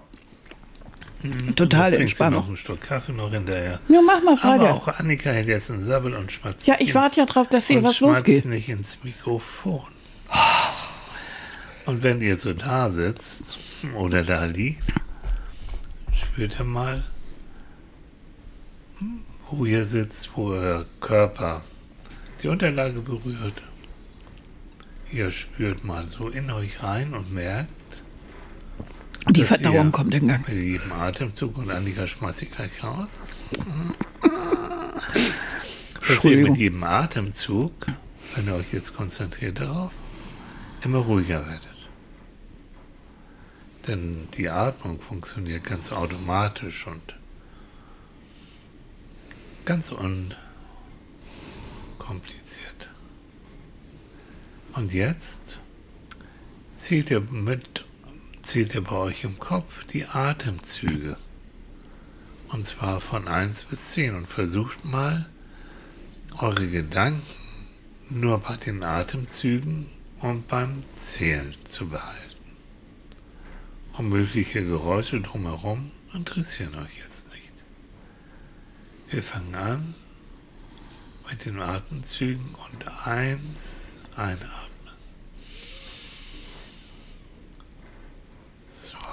Speaker 2: Total
Speaker 1: Jetzt trinkt sie noch
Speaker 2: Entspannung.
Speaker 1: einen Stück Kaffee noch hinterher.
Speaker 2: Ja, mach mal
Speaker 1: Aber
Speaker 2: weiter.
Speaker 1: auch Annika hält jetzt einen Sabbel und schmatzt.
Speaker 2: Ja, ich warte ja drauf, dass hier was losgeht.
Speaker 1: nicht ins Mikrofon. Und wenn ihr so da sitzt oder da liegt, spürt ihr mal, wo ihr sitzt, wo euer Körper die Unterlage berührt. Ihr spürt mal so in euch rein und merkt,
Speaker 2: Die
Speaker 1: dass
Speaker 2: Verdauung kommt in Gang.
Speaker 1: Mit jedem Atemzug und Annika schmeißt sich gleich raus. Dass ihr mit jedem Atemzug, wenn ihr euch jetzt konzentriert darauf, immer ruhiger werdet. Denn die Atmung funktioniert ganz automatisch und ganz unkompliziert. Und jetzt zählt ihr mit, zählt ihr bei euch im Kopf die Atemzüge. Und zwar von 1 bis 10 und versucht mal, eure Gedanken nur bei den Atemzügen und beim Zählen zu behalten. Und mögliche Geräusche drumherum interessieren euch jetzt nicht. Wir fangen an mit den Atemzügen und 1 einatmen.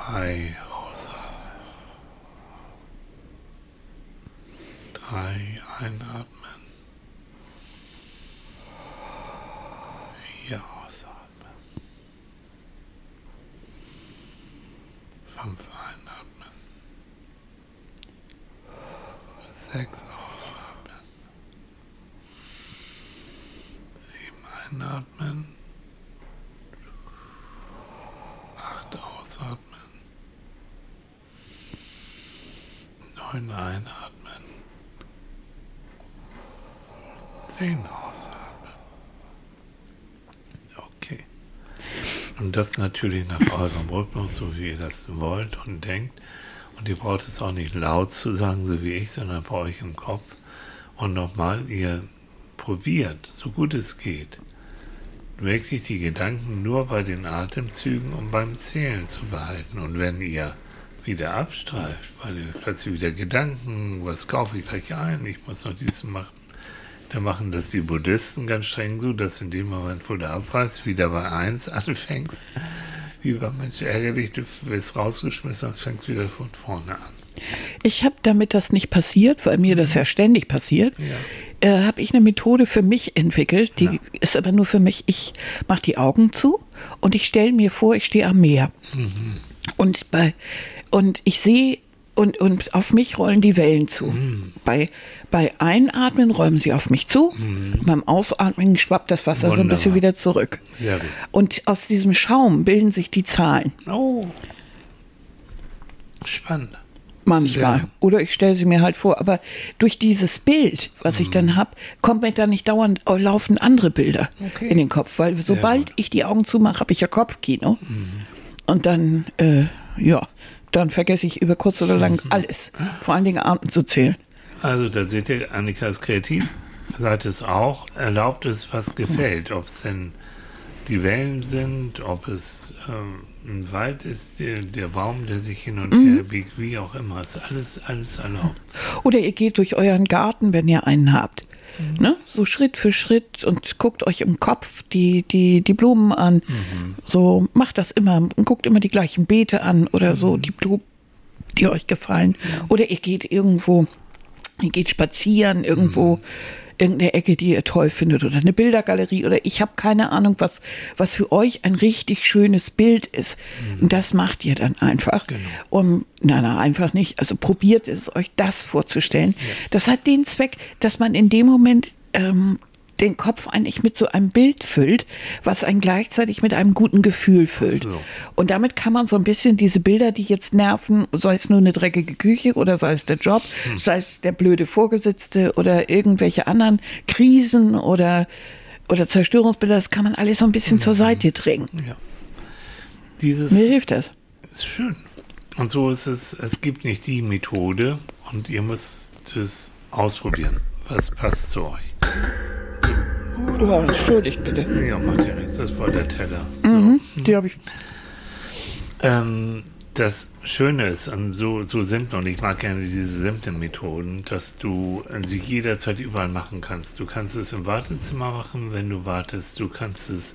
Speaker 1: 2 ausatmen. 3 einatmen. 4 ausatmen. 5 einatmen. 6 ausatmen. 7 einatmen. 8 ausatmen. 9 einatmen. 10 ausatmen. Okay. Und das natürlich nach eurem Rhythmus, so wie ihr das wollt und denkt. Und ihr braucht es auch nicht laut zu sagen, so wie ich, sondern bei euch im Kopf. Und nochmal, ihr probiert, so gut es geht, wirklich die Gedanken nur bei den Atemzügen und beim Zählen zu behalten. Und wenn ihr wieder abstreift, weil ihr plötzlich wieder Gedanken, was kaufe ich gleich ein, ich muss noch dies machen, dann machen das die Buddhisten ganz streng so, dass in dem Moment, wo du abweist, wieder bei 1 anfängst, wie bei Mensch ärgerlich, du wirst rausgeschmissen und fängst wieder von vorne an.
Speaker 2: Ich habe, damit das nicht passiert, weil mir das ja ständig passiert,
Speaker 1: Ja.
Speaker 2: äh, habe ich eine Methode für mich entwickelt, die ist aber nur für mich. Ich mache die Augen zu und ich stelle mir vor, ich stehe am Meer. Und, bei, und ich sehe, und, und auf mich rollen die Wellen zu. Bei, bei Einatmen räumen sie auf mich zu, beim Ausatmen schwappt das Wasser so ein bisschen
Speaker 1: Wunderbar.
Speaker 2: wieder zurück.
Speaker 1: Sehr gut.
Speaker 2: Und aus diesem Schaum bilden sich die Zahlen.
Speaker 1: Oh. Spannend.
Speaker 2: Manchmal.
Speaker 1: Sehr.
Speaker 2: Oder ich stelle sie mir halt vor. Aber durch dieses Bild, was ich
Speaker 1: Mhm.
Speaker 2: dann habe, kommt mir dann nicht dauernd oh, laufen andere Bilder
Speaker 1: Okay.
Speaker 2: in den Kopf. Weil sobald ich die Augen zumache, habe ich ja Kopfkino.
Speaker 1: Mhm.
Speaker 2: Und dann, äh, ja, dann vergesse ich über kurz oder
Speaker 1: Mhm.
Speaker 2: lang alles. Vor allen Dingen Arten zu zählen.
Speaker 1: Also da seht ihr, Annika ist kreativ, seid es auch, erlaubt es, was gefällt. Ob es denn die Wellen sind, ob es ähm, ein Wald ist, der, der Baum, der sich hin und
Speaker 2: Mhm.
Speaker 1: her biegt, wie auch immer. Ist alles, alles erlaubt.
Speaker 2: Oder ihr geht durch euren Garten, wenn ihr einen habt.
Speaker 1: Mhm.
Speaker 2: Ne? So Schritt für Schritt und guckt euch im Kopf die, die, die Blumen an.
Speaker 1: Mhm.
Speaker 2: So macht das immer und guckt immer die gleichen Beete an oder
Speaker 1: Mhm.
Speaker 2: so die Blu die euch gefallen. Oder ihr geht irgendwo, ihr geht spazieren irgendwo. Irgendeine Ecke, die ihr toll findet oder eine Bildergalerie oder ich habe keine Ahnung, was, was für euch ein richtig schönes Bild ist. Und das macht ihr dann einfach. Um, nein, nein, einfach nicht. Also probiert es, euch das vorzustellen. Das hat den Zweck, dass man in dem Moment ähm, den Kopf eigentlich mit so einem Bild füllt, was einen gleichzeitig mit einem guten Gefühl füllt.
Speaker 1: So.
Speaker 2: Und damit kann man so ein bisschen diese Bilder, die jetzt nerven, sei es nur eine dreckige Küche oder sei es der Job, sei es der blöde Vorgesetzte oder irgendwelche anderen Krisen oder, oder Zerstörungsbilder, das kann man alles so ein bisschen zur Seite drängen.
Speaker 1: Ja. Dieses
Speaker 2: Mir hilft das.
Speaker 1: ist schön. Und so ist es, es gibt nicht die Methode und ihr müsst es ausprobieren. Was passt zu euch?
Speaker 2: Oh, entschuldigt bitte.
Speaker 1: Ja, macht ja nichts, das war der Teller.
Speaker 2: Mhm, die habe ich.
Speaker 1: Ähm, das Schöne ist an so, so simpel, und ich mag gerne diese simplen Methoden, dass du sie jederzeit überall machen kannst. Du kannst es im Wartezimmer machen, wenn du wartest. Du kannst es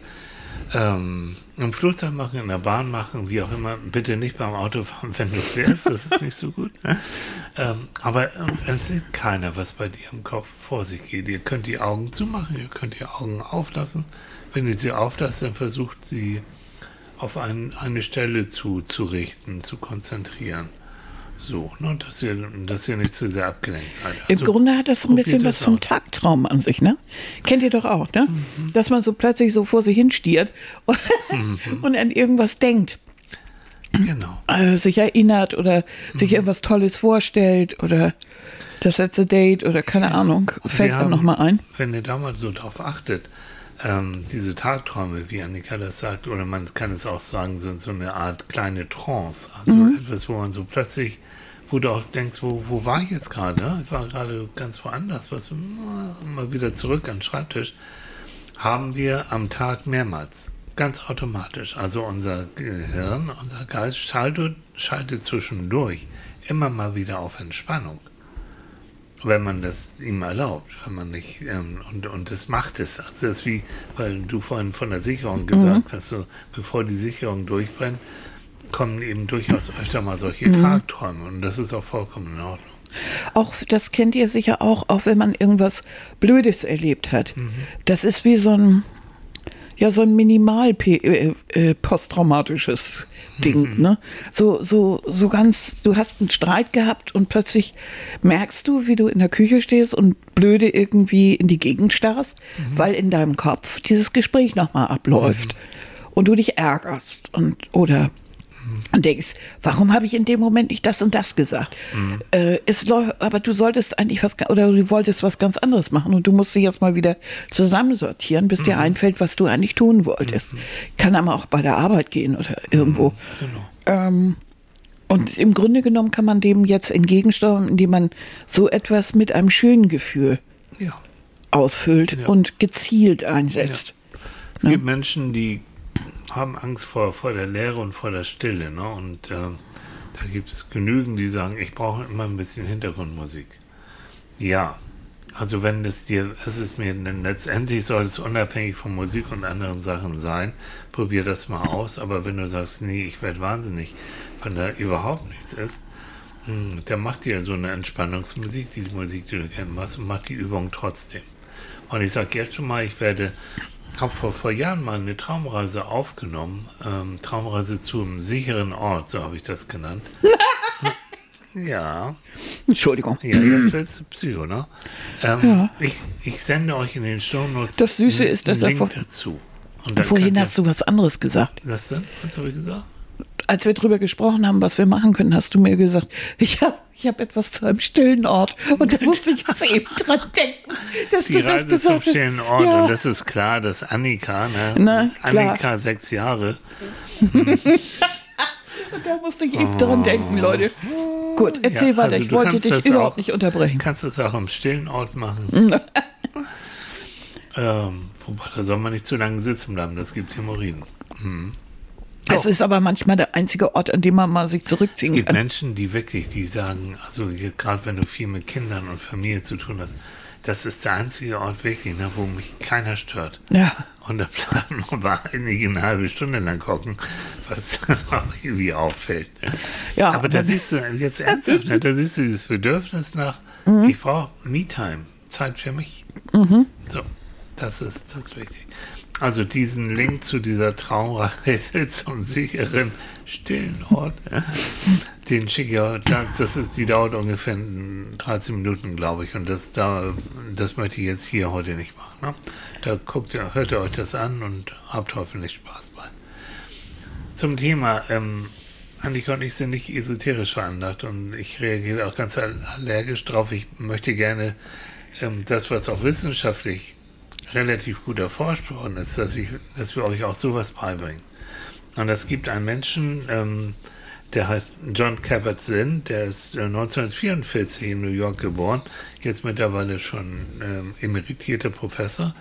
Speaker 1: ähm, im Flugzeug machen, in der Bahn machen, wie auch immer. Bitte nicht beim Autofahren, (laughs) wenn du fährst, das ist nicht so gut. Ne? Ähm, aber ähm, es sieht keiner, was bei dir im Kopf vor sich geht. Ihr könnt die Augen zumachen, ihr könnt die Augen auflassen. Wenn ihr sie auflasst, dann versucht sie auf ein, eine Stelle zu, zu richten, zu konzentrieren. So, ne, dass ihr, dass ihr nicht zu sehr abgelenkt seid.
Speaker 2: Im
Speaker 1: Also,
Speaker 2: Grunde hat das so ein bisschen was vom. Tagtraum an sich, ne? Kennt ihr doch auch, ne? Dass man so plötzlich so vor sich hinstiert und, (laughs) und an irgendwas denkt,
Speaker 1: Genau.
Speaker 2: äh, sich erinnert oder sich irgendwas Tolles vorstellt oder das letzte Date oder keine Ahnung, fällt
Speaker 1: haben-
Speaker 2: nochmal ein.
Speaker 1: Wenn ihr da mal so drauf achtet, ähm, diese Tagträume, wie Annika das sagt, oder man kann es auch sagen, so, so eine Art kleine Trance. Also
Speaker 2: Mhm.
Speaker 1: etwas, wo man so plötzlich, wo du auch denkst, wo, wo war ich jetzt gerade? Ich war gerade ganz woanders, was mal wieder zurück an den Schreibtisch. Haben wir am Tag mehrmals. Ganz automatisch. Also unser Gehirn, unser Geist schaltet, schaltet zwischendurch immer mal wieder auf Entspannung wenn man das ihm erlaubt, wenn man nicht, ähm, und, und das macht es. Also das ist wie, weil du vorhin von der Sicherung gesagt hast, so, bevor die Sicherung durchbrennt, kommen eben durchaus öfter mal solche Tagträume und das ist auch vollkommen in Ordnung.
Speaker 2: Auch das kennt ihr sicher auch, auch wenn man irgendwas Blödes erlebt hat. Das ist wie so ein, ja, so ein minimal äh, äh, posttraumatisches Ding, ne? So, so, so ganz, du hast einen Streit gehabt und plötzlich merkst du, wie du in der Küche stehst und blöde irgendwie in die Gegend starrst, weil in deinem Kopf dieses Gespräch nochmal abläuft und du dich ärgerst und oder und denkst, warum habe ich in dem Moment nicht das und das gesagt? Äh, es aber du solltest eigentlich was, oder du wolltest was ganz anderes machen und du musst dich jetzt mal wieder zusammensortieren, bis dir einfällt, was du eigentlich tun wolltest. Kann aber auch bei der Arbeit gehen oder irgendwo.
Speaker 1: Genau.
Speaker 2: Ähm, und im Grunde genommen kann man dem jetzt entgegensteuern, indem man so etwas mit einem schönen Gefühl
Speaker 1: Ja.
Speaker 2: ausfüllt
Speaker 1: Ja.
Speaker 2: und gezielt einsetzt.
Speaker 1: Es gibt Menschen, die haben Angst vor, vor der Leere und vor der Stille. Ne? Und ähm, da gibt es genügend, die sagen, ich brauche immer ein bisschen Hintergrundmusik. Ja, also wenn es dir, es ist mir, denn letztendlich soll es unabhängig von Musik und anderen Sachen sein, probier das mal aus. Aber wenn du sagst, nee, ich werde wahnsinnig, wenn da überhaupt nichts ist, hm, dann mach dir so eine Entspannungsmusik, die Musik, die du kennen machst, und mach die Übung trotzdem. Und ich sage jetzt schon mal, ich werde, habe vor, vor Jahren mal eine Traumreise aufgenommen, ähm, Traumreise zu einem sicheren Ort, so habe ich das genannt. (laughs) ja,
Speaker 2: Entschuldigung.
Speaker 1: ja, jetzt wird's Psycho, ne? Ähm, ich, ich sende euch in den Shownotes
Speaker 2: Das Süße ist, dass er
Speaker 1: Link
Speaker 2: vor-
Speaker 1: dazu. Und dann
Speaker 2: Vorhin
Speaker 1: könnt
Speaker 2: hast du was anderes gesagt.
Speaker 1: ihr, Was denn? Was habe ich gesagt?
Speaker 2: Als wir drüber gesprochen haben, was wir machen können, hast du mir gesagt, ich habe ich hab etwas zu einem stillen Ort. Und da musste ich jetzt eben dran denken, dass
Speaker 1: Die
Speaker 2: du das
Speaker 1: Reise zum
Speaker 2: gesagt hast.
Speaker 1: stillen Ort.
Speaker 2: Ja.
Speaker 1: Und das ist klar, dass Annika, ne?
Speaker 2: Na, klar.
Speaker 1: Annika, sechs Jahre. (laughs)
Speaker 2: Und da musste ich eben dran denken, Leute. Gut, erzähl
Speaker 1: Ja,
Speaker 2: weiter.
Speaker 1: also
Speaker 2: ich wollte dich
Speaker 1: das
Speaker 2: überhaupt
Speaker 1: auch-
Speaker 2: nicht unterbrechen.
Speaker 1: Kannst du es auch am stillen Ort machen. (laughs) ähm, wobei, da soll man nicht zu lange sitzen bleiben, das gibt Hämorrhoiden.
Speaker 2: Es ist aber manchmal der einzige Ort, an dem man mal sich
Speaker 1: Es
Speaker 2: zurückziehen
Speaker 1: gibt
Speaker 2: kann.
Speaker 1: Menschen, die wirklich, die sagen, also gerade wenn du viel mit Kindern und Familie zu tun hast, das ist der einzige Ort wirklich, ne, wo mich keiner stört.
Speaker 2: Ja.
Speaker 1: Und da bleiben (laughs) aber einige eine halbe Stunde lang gucken, was (laughs) dann auch irgendwie auffällt.
Speaker 2: Ja,
Speaker 1: aber da siehst du jetzt ernsthaft, ne, da siehst du dieses Bedürfnis nach,
Speaker 2: Mhm.
Speaker 1: ich brauche Me-Time, Zeit für mich. So, das ist das ist wichtig. Also diesen Link zu dieser Traumreise (laughs) zum sicheren, stillen Ort, den schicke ich auch, das ist, die dauert ungefähr 13 Minuten, glaube ich. Und das, da, das möchte ich jetzt hier heute nicht machen. Ne? Da guckt ihr, hört ihr euch das an und habt hoffentlich Spaß bei. Zum Thema, ähm, Annika und ich sind nicht esoterisch veranlagt und ich reagiere auch ganz allergisch drauf. Ich möchte gerne ähm, das, was auch wissenschaftlich relativ gut erforscht worden ist, dass, ich, dass wir euch auch sowas beibringen. Und es gibt einen Menschen, ähm, der heißt John Kabat-Zinn, der ist äh, 1944 in New York geboren, jetzt mittlerweile schon ähm, emeritierter Professor.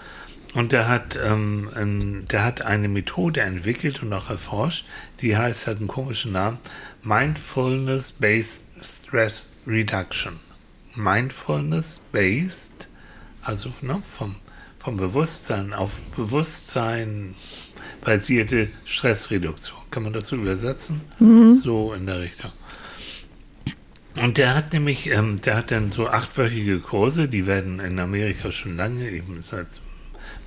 Speaker 1: Und der hat, ähm, ein, der hat eine Methode entwickelt und auch erforscht, die heißt, hat einen komischen Namen, Mindfulness-Based Stress Reduction. Mindfulness-Based, also ne, vom, vom Bewusstsein auf Bewusstsein basierte Stressreduktion. Kann man das so übersetzen? So in der Richtung. Und der hat nämlich, ähm, der hat dann so achtwöchige Kurse, die werden in Amerika schon lange, eben seit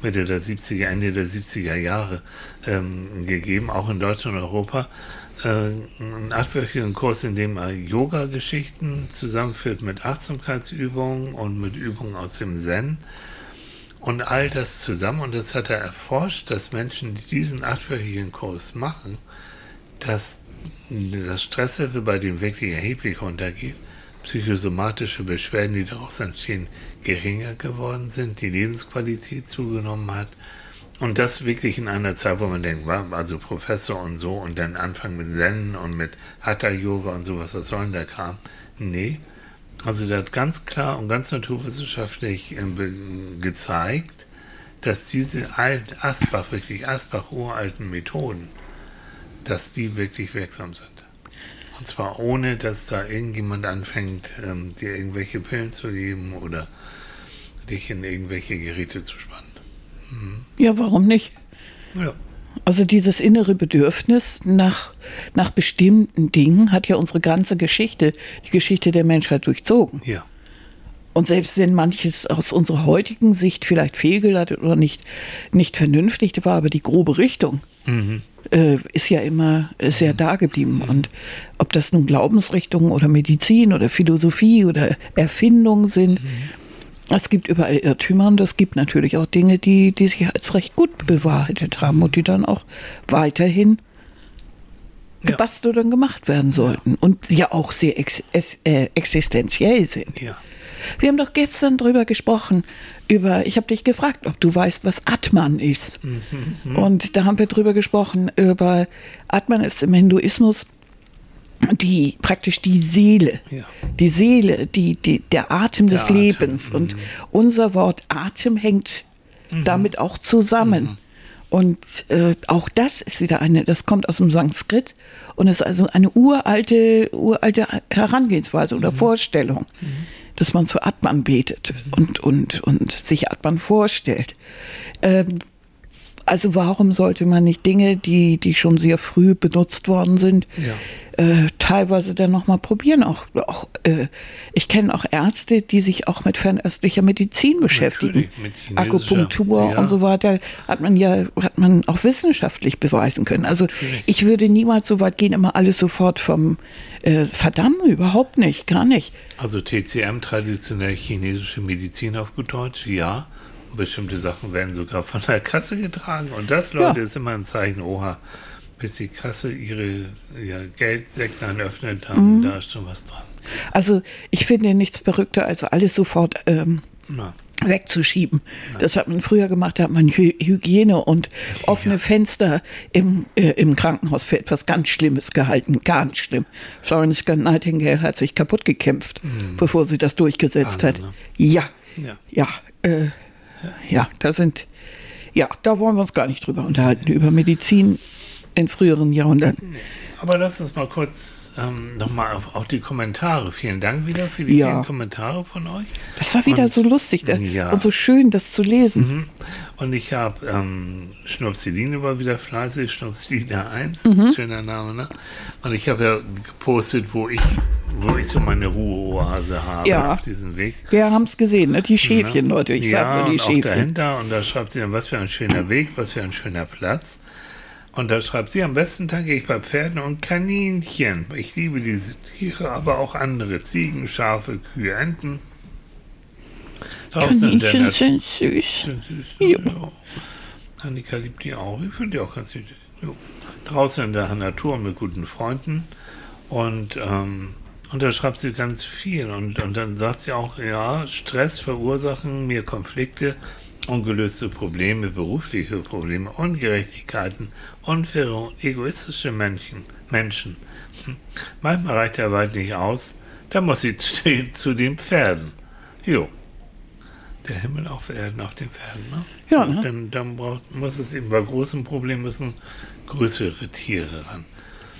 Speaker 1: Mitte der 70er, Ende der 70er Jahre ähm, gegeben, auch in Deutschland und Europa. Äh, einen achtwöchigen Kurs, in dem er Yoga-Geschichten zusammenführt mit Achtsamkeitsübungen und mit Übungen aus dem Zen. Und all das zusammen, und das hat er erforscht, dass Menschen, die diesen achtwöchigen Kurs machen, dass das Stresslevel bei dem wirklich erheblich runtergeht, psychosomatische Beschwerden, die daraus entstehen, geringer geworden sind, die Lebensqualität zugenommen hat. Und das wirklich in einer Zeit, wo man denkt, also Professor und so und dann anfangen mit Zen und mit Hatha-Yoga und sowas, was soll denn der Kram? Nee. Also der hat ganz klar und ganz naturwissenschaftlich äh, be- gezeigt, dass diese alt Asbach, wirklich Asbach uralten Methoden, dass die wirklich wirksam sind. Und zwar ohne, dass da irgendjemand anfängt, ähm, dir irgendwelche Pillen zu geben oder dich in irgendwelche Geräte zu spannen.
Speaker 2: Ja, warum nicht?
Speaker 1: Ja.
Speaker 2: Also dieses innere Bedürfnis nach, nach bestimmten Dingen hat ja unsere ganze Geschichte, die Geschichte der Menschheit durchzogen.
Speaker 1: Ja.
Speaker 2: Und selbst wenn manches aus unserer heutigen Sicht vielleicht fehlgeleitet oder nicht, nicht vernünftig war, aber die grobe Richtung äh, ist ja immer ist ja da geblieben. Und ob das nun Glaubensrichtungen oder Medizin oder Philosophie oder Erfindungen sind, es gibt überall Irrtümer und es gibt natürlich auch Dinge, die, die sich als recht gut bewahrheitet haben und die dann auch weiterhin
Speaker 1: Ja.
Speaker 2: gebastelt und gemacht werden sollten und ja auch sehr ex, äh, existenziell sind.
Speaker 1: Ja.
Speaker 2: Wir haben doch gestern drüber gesprochen, über, ich habe dich gefragt, ob du weißt, was Atman ist. Und da haben wir drüber gesprochen, über Atman ist im Hinduismus die praktisch die Seele.
Speaker 1: Ja.
Speaker 2: Die Seele, die, die, der Atem des
Speaker 1: Atem,
Speaker 2: Lebens. Und unser Wort Atem hängt damit auch zusammen. Und äh, auch das ist wieder eine, das kommt aus dem Sanskrit und ist also eine uralte, uralte Herangehensweise oder Vorstellung, dass man zu Atman betet und, und, und sich Atman vorstellt. Ähm, also warum sollte man nicht Dinge, die, die schon sehr früh benutzt worden sind,
Speaker 1: Ja.
Speaker 2: Äh, teilweise dann nochmal probieren? Auch, auch äh, ich kenne auch Ärzte, die sich auch mit fernöstlicher Medizin beschäftigen.
Speaker 1: Natürlich, mit
Speaker 2: Akupunktur
Speaker 1: ja.
Speaker 2: und so weiter hat man ja hat man auch wissenschaftlich beweisen können. Also ich würde niemals so weit gehen, immer alles sofort vom äh, verdammen, überhaupt nicht, gar nicht.
Speaker 1: Also TCM, traditionell chinesische Medizin auf gut Deutsch, ja. Bestimmte Sachen werden sogar von der Kasse getragen. Und das, Leute,
Speaker 2: Ja.
Speaker 1: ist immer ein Zeichen, oha, bis die Kasse ihre ja, Geldsäcklein öffnet, dann
Speaker 2: Mhm.
Speaker 1: da ist schon was dran.
Speaker 2: Also ich finde nichts verrückter, als alles sofort ähm, wegzuschieben. Das hat man früher gemacht, da hat man Hy Hygiene und offene Fenster im, äh, im Krankenhaus für etwas ganz Schlimmes gehalten. Ganz schlimm. Florence Nightingale hat sich kaputt gekämpft, bevor sie das durchgesetzt
Speaker 1: Mhm. Wahnsinn,
Speaker 2: hat.
Speaker 1: ne?
Speaker 2: Ja,
Speaker 1: Ja.
Speaker 2: ja, äh, ja, da sind, ja, da wollen wir uns gar nicht drüber unterhalten, über Medizin in früheren Jahrhunderten.
Speaker 1: Aber lass uns mal kurz das ähm, nochmal auf, auf die Kommentare. Vielen Dank wieder für die
Speaker 2: Ja.
Speaker 1: vielen Kommentare von euch.
Speaker 2: Das war wieder
Speaker 1: Und-
Speaker 2: so lustig da,
Speaker 1: Ja.
Speaker 2: und so schön, das zu lesen.
Speaker 1: Mhm. Und ich habe ähm, Schnupsidine war wieder fleißig, Schnupsidine 1,
Speaker 2: Mhm.
Speaker 1: schöner Name, ne? Und ich habe ja gepostet, wo ich, wo ich so meine Ruheoase habe
Speaker 2: Ja.
Speaker 1: auf diesem Weg.
Speaker 2: Wir haben es gesehen, ne? die Schäfchen,
Speaker 1: Ne?
Speaker 2: Leute. Ich
Speaker 1: ja,
Speaker 2: sag nur die
Speaker 1: und auch
Speaker 2: Schäfchen.
Speaker 1: dahinter und da schreibt sie dann, was für ein schöner Weg, was für ein schöner Platz. Und da schreibt sie, am besten Tag gehe ich bei Pferden und Kaninchen. Ich liebe diese Tiere, aber auch andere Ziegen, Schafe, Kühe, Enten. Draußen in der
Speaker 2: Kaninchen sind süß.
Speaker 1: Sind süß,
Speaker 2: ja.
Speaker 1: Annika liebt die auch. Ich finde die auch ganz süß. Jo. Draußen in der Natur mit guten Freunden. Und, ähm, und da schreibt sie ganz viel. Und, und dann sagt sie auch, ja, Stress verursachen mir Konflikte, ungelöste Probleme, berufliche Probleme, Ungerechtigkeiten, unfaire und egoistische Menschen. Menschen. Hm. Manchmal reicht der Wald nicht aus. Da muss sie zu, den- zu den Pferden. Jo. Der Himmel auf Erden auf den Pferden, ne?
Speaker 2: Ja,
Speaker 1: So,
Speaker 2: ne?
Speaker 1: Dann, dann braucht, muss es eben bei großen Problemen müssen größere Tiere ran.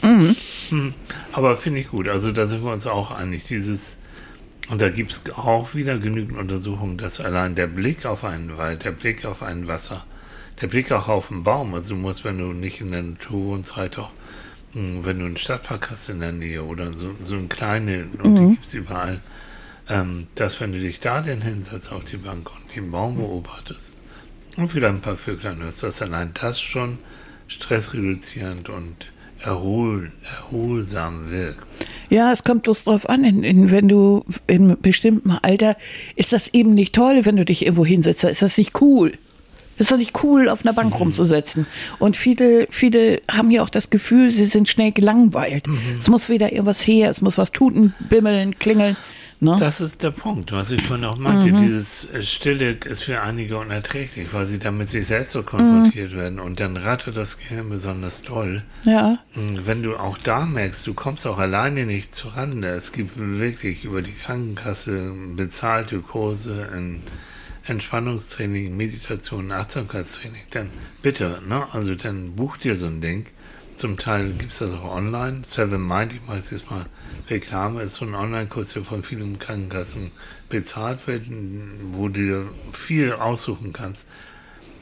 Speaker 2: Mhm.
Speaker 1: Hm, Aber finde ich gut. Also da sind wir uns auch einig. Dieses, und da gibt es auch wieder genügend Untersuchungen, dass allein der Blick auf einen Wald, der Blick auf ein Wasser, der Blick auch auf einen Baum, also du musst, wenn du nicht in der Natur wohnst, halt auch, hm, wenn du einen Stadtpark hast in der Nähe oder so, so ein kleine, und die gibt es überall, ähm, dass wenn du dich da denn hinsetzt auf die Bank und den Baum beobachtest und wieder ein paar Vöglein hörst, dass allein das schon stressreduzierend und erhol, erholsam wirkt.
Speaker 2: Ja, es kommt bloß drauf an, in, in, wenn du in bestimmtem Alter, ist das eben nicht toll, wenn du dich irgendwo hinsetzt, da ist das nicht cool. Das ist doch nicht cool, auf einer
Speaker 1: Mhm.
Speaker 2: Bank rumzusetzen. Und viele, viele haben ja auch das Gefühl, sie sind schnell gelangweilt.
Speaker 1: Mhm.
Speaker 2: Es muss wieder irgendwas her, es muss was tuten, bimmeln, klingeln. Ne?
Speaker 1: Das ist der Punkt, was ich vorhin auch meinte.
Speaker 2: Mhm.
Speaker 1: Dieses äh, Stille ist für einige unerträglich, weil sie damit sich selbst so konfrontiert werden. Und dann rattert das Gehirn besonders toll.
Speaker 2: ja.
Speaker 1: Wenn du auch da merkst, du kommst auch alleine nicht zurande. Es gibt wirklich über die Krankenkasse bezahlte Kurse in Entspannungstraining, Meditation, Achtsamkeitstraining. Dann bitte, ne? Also dann buch dir so ein Ding. Zum Teil gibt es das auch online. Seven Mind, ich mache jetzt mal Reklame, ist so ein Online-Kurs, der von vielen Krankenkassen bezahlt wird, wo du dir viel aussuchen kannst.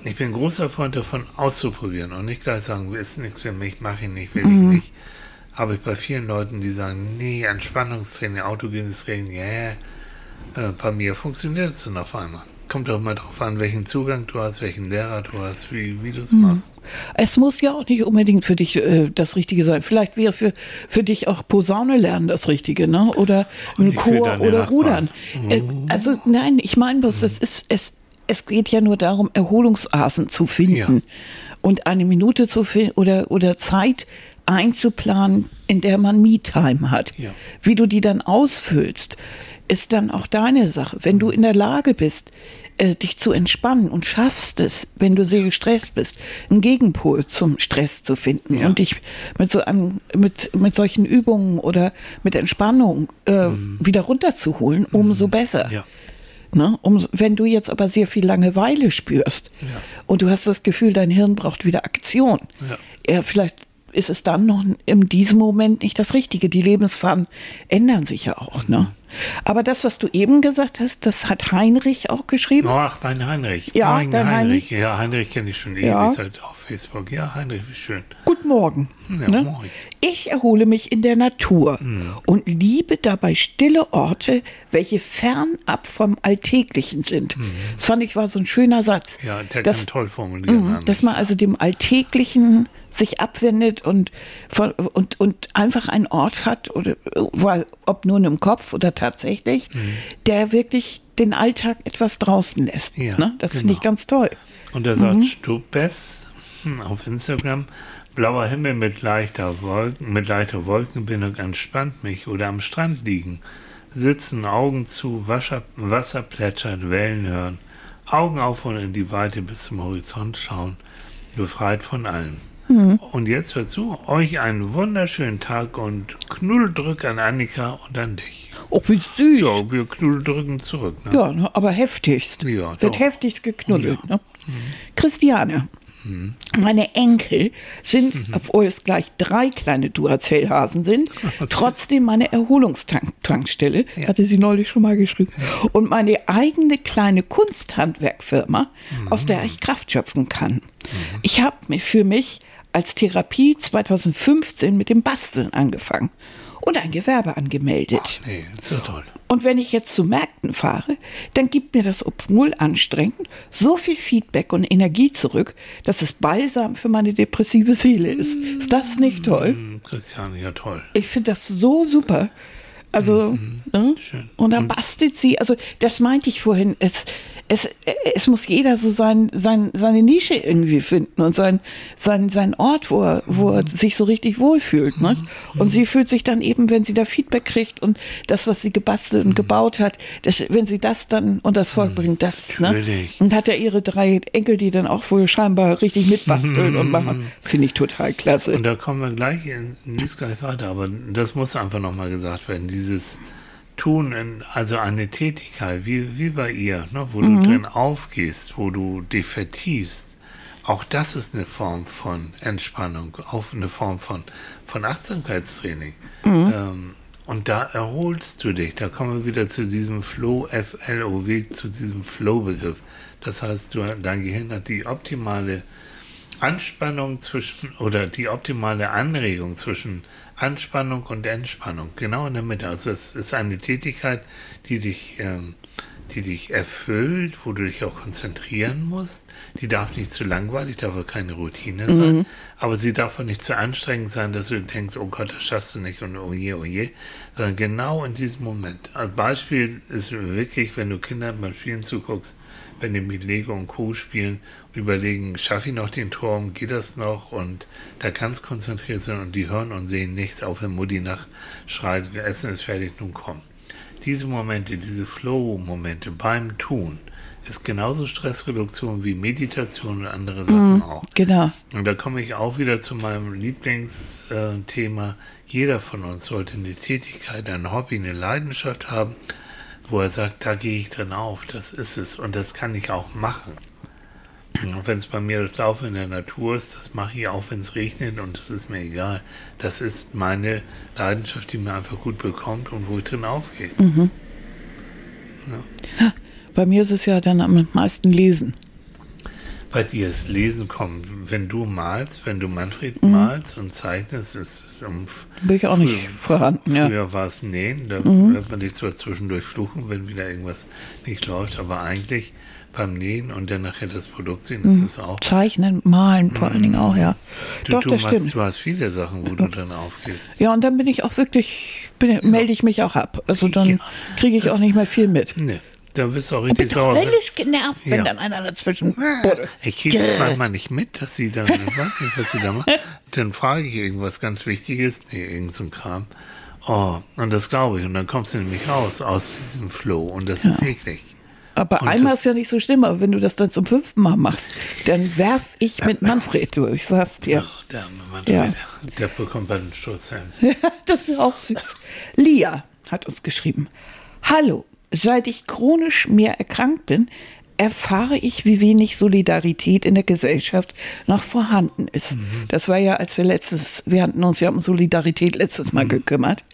Speaker 1: Ich bin großer Freund davon, auszuprobieren und nicht gleich sagen, ist nichts für mich, mache ich nicht, will ich nicht. Habe ich bei vielen Leuten, die sagen, nee, Entspannungstraining, autogenes Training, ja, yeah. äh, bei mir funktioniert es dann auf einmal. Kommt doch mal drauf an, welchen Zugang du hast, welchen Lehrer du hast, wie, wie du es machst.
Speaker 2: Es muss ja auch nicht unbedingt für dich äh, das Richtige sein. Vielleicht wäre für, für dich auch Posaune lernen das Richtige, ne? Oder ein Chor oder
Speaker 1: Nachbarn.
Speaker 2: Rudern. Äh, also nein, ich meine bloß, das ist, es, es geht ja nur darum, Erholungsasen zu finden
Speaker 1: Ja.
Speaker 2: und eine Minute zu finden oder, oder Zeit einzuplanen, in der man Me-Time hat.
Speaker 1: Ja.
Speaker 2: Wie du die dann ausfüllst, ist dann auch deine Sache. Wenn du in der Lage bist, äh, dich zu entspannen und schaffst es, wenn du sehr gestresst bist, einen Gegenpol zum Stress zu finden
Speaker 1: Ja.
Speaker 2: und dich mit so einem, mit, mit solchen Übungen oder mit Entspannung äh, wieder runterzuholen, umso besser.
Speaker 1: Mhm. Ja.
Speaker 2: Ne? Um, wenn du jetzt aber sehr viel Langeweile spürst
Speaker 1: Ja.
Speaker 2: und du hast das Gefühl, dein Hirn braucht wieder Aktion,
Speaker 1: Ja.
Speaker 2: vielleicht ist es dann noch in diesem Moment nicht das Richtige. Die Lebensphasen ändern sich ja auch.
Speaker 1: Mhm.
Speaker 2: Ne? Aber das, was du eben gesagt hast, das hat Heinrich auch geschrieben.
Speaker 1: Ach, mein Heinrich.
Speaker 2: Ja,
Speaker 1: mein
Speaker 2: dein
Speaker 1: Heinrich. Ja, Heinrich kenne ich schon ewig
Speaker 2: Ja.
Speaker 1: seit auf Facebook. Ja, Heinrich, wie schön.
Speaker 2: Guten Morgen.
Speaker 1: Ja,
Speaker 2: ne?
Speaker 1: moin.
Speaker 2: Ich erhole mich in der Natur
Speaker 1: Mhm.
Speaker 2: und liebe dabei stille Orte, welche fernab vom Alltäglichen sind. Das fand ich war so ein schöner Satz.
Speaker 1: Mhm. Ja, der
Speaker 2: Das-
Speaker 1: kann toll formulieren.
Speaker 2: Mhm,
Speaker 1: Heinrich.
Speaker 2: dass man also dem Alltäglichen sich abwendet und, von, und, und einfach einen Ort hat, oder, weil- ob nur im Kopf oder tatsächlich,
Speaker 1: Mhm.
Speaker 2: der wirklich den Alltag etwas draußen lässt.
Speaker 1: Ja,
Speaker 2: ne? Das finde ich
Speaker 1: genau.
Speaker 2: ganz toll.
Speaker 1: Und er sagt, Stubes auf Instagram, blauer Himmel mit leichter Wolken, mit leichter Wolkenbindung entspannt mich oder am Strand liegen, sitzen, Augen zu, Wasser, Wasser plätschert, Wellen hören, Augen auf und in die Weite bis zum Horizont schauen, befreit von allem. Und jetzt hört zu, euch einen wunderschönen Tag und Knuddeldrück an Annika und an dich.
Speaker 2: Oh, wie süß.
Speaker 1: Ja, wir knuddeldrücken zurück. Ne?
Speaker 2: Ja, ne, aber heftigst.
Speaker 1: Ja,
Speaker 2: Wird heftigst geknuddelt. Ne? Christiane, Meine Enkel sind, obwohl es gleich drei kleine Duracell-Hasen sind, (laughs) trotzdem meine Erholungstankstelle, hatte sie neulich schon mal geschrieben, und meine eigene kleine Kunsthandwerkfirma, aus der ich Kraft schöpfen kann. Ich habe mir für mich als Therapie 2015 mit dem Basteln angefangen und ein Gewerbe angemeldet.
Speaker 1: Nee, so toll.
Speaker 2: Und wenn ich jetzt zu Märkten fahre, dann gibt mir das, obwohl anstrengend, so viel Feedback und Energie zurück, dass es balsam für meine depressive Seele ist. Ist das nicht toll?
Speaker 1: Hm, Christiane, ja toll.
Speaker 2: Ich finde das so super. Also, ne?
Speaker 1: Schön.
Speaker 2: und dann bastelt sie, also das meinte ich vorhin, es, es, es muss jeder so sein, sein, seine Nische irgendwie finden und sein, sein, sein Ort, wo er, wo er sich so richtig wohlfühlt. Ne? Und sie fühlt sich dann eben, wenn sie da Feedback kriegt und das, was sie gebastelt und gebaut hat, das, wenn sie das dann unter das Volk bringt, das, ne?
Speaker 1: Natürlich.
Speaker 2: Und hat ja ihre drei Enkel, die dann auch wohl scheinbar richtig mitbasteln und machen, (laughs) finde ich total klasse.
Speaker 1: Und da kommen wir gleich in, gleich weiter, aber das muss einfach nochmal gesagt werden. Dieses Tun, in, also eine Tätigkeit, wie, wie bei ihr, ne, wo du drin aufgehst, wo du dich vertiefst, auch das ist eine Form von Entspannung, auch eine Form von, von Achtsamkeitstraining. Ähm, und da erholst du dich. Da kommen wir wieder zu diesem Flow, F-L-O-W, zu diesem Flow-Begriff. Das heißt, du, dein Gehirn hat die optimale Anspannung zwischen oder die optimale Anregung zwischen Anspannung und Entspannung, genau in der Mitte. Also es ist eine Tätigkeit, die dich, ähm, die dich erfüllt, wo du dich auch konzentrieren musst. Die darf nicht zu langweilig, darf auch keine Routine sein, aber sie darf auch nicht zu anstrengend sein, dass du denkst, oh Gott, das schaffst du nicht und oh je, oh je, sondern genau in diesem Moment. Als Beispiel ist wirklich, wenn du Kindern beim Spielen zuguckst, wenn die mit Lego und Co. spielen überlegen, schaffe ich noch den Turm, geht das noch? Und da ganz konzentriert sind und die hören und sehen nichts, auch wenn Mutti nach schreit, Essen ist fertig, nun komm. Diese Momente, diese Flow-Momente beim Tun ist genauso Stressreduktion wie Meditation und andere Sachen auch.
Speaker 2: Genau.
Speaker 1: Und da komme ich auch wieder zu meinem Lieblingsthema. Jeder von uns sollte eine Tätigkeit, ein Hobby, eine Leidenschaft haben, wo er sagt, da gehe ich drin auf, das ist es und das kann ich auch machen. Und wenn es bei mir das Laufen in der Natur ist, das mache ich auch, wenn es regnet und es ist mir egal. Das ist meine Leidenschaft, die mir einfach gut bekommt und wo ich drin aufgehe.
Speaker 2: Bei mir ist es ja dann am meisten Lesen.
Speaker 1: Bei dir ist Lesen kommt, wenn du malst, wenn du Manfred malst und zeichnest, ist es um
Speaker 2: Bin ich auch nicht vorhanden, ja.
Speaker 1: Früher war es Nähen, da hört man dich zwar zwischendurch fluchen, wenn wieder irgendwas nicht läuft, aber eigentlich beim Nähen und dann nachher das Produkt sehen, ist es auch.
Speaker 2: Zeichnen, malen vor allen Dingen auch, ja.
Speaker 1: Du,
Speaker 2: Doch,
Speaker 1: du,
Speaker 2: das
Speaker 1: machst,
Speaker 2: stimmt.
Speaker 1: du hast viele Sachen, wo du dann aufgehst.
Speaker 2: Ja, und dann bin ich auch wirklich, bin, melde ich mich auch ab. Also (laughs) dann
Speaker 1: Ja,
Speaker 2: kriege ich auch nicht mehr viel mit.
Speaker 1: Nee, da bist du auch
Speaker 2: Ich
Speaker 1: richtig
Speaker 2: bin
Speaker 1: sauer.
Speaker 2: höllisch genervt, wenn
Speaker 1: Ja.
Speaker 2: dann einer dazwischen.
Speaker 1: Ich kriege es manchmal nicht mit, dass sie dann, ich weiß nicht, was sie da macht. (laughs) Dann frage ich irgendwas ganz Wichtiges, nee, irgend so ein Kram. Oh, und das glaube ich. Und dann kommst du nämlich raus aus diesem Flow und das ist eklig.
Speaker 2: Aber
Speaker 1: Und
Speaker 2: einmal
Speaker 1: das-
Speaker 2: ist ja nicht so schlimm, aber wenn du das dann zum fünften Mal machst, dann werf ich mit (laughs) Manfred durch, ich sag's dir.
Speaker 1: Oh, der arme Manfred, der bekommt einen Sturzhelm. (laughs)
Speaker 2: das wäre auch süß. Lia hat uns geschrieben. Hallo, seit ich chronisch mehr erkrankt bin, erfahre ich, wie wenig Solidarität in der Gesellschaft noch vorhanden ist. Das war ja, als wir letztes, wir hatten uns ja um Solidarität letztes Mal gekümmert.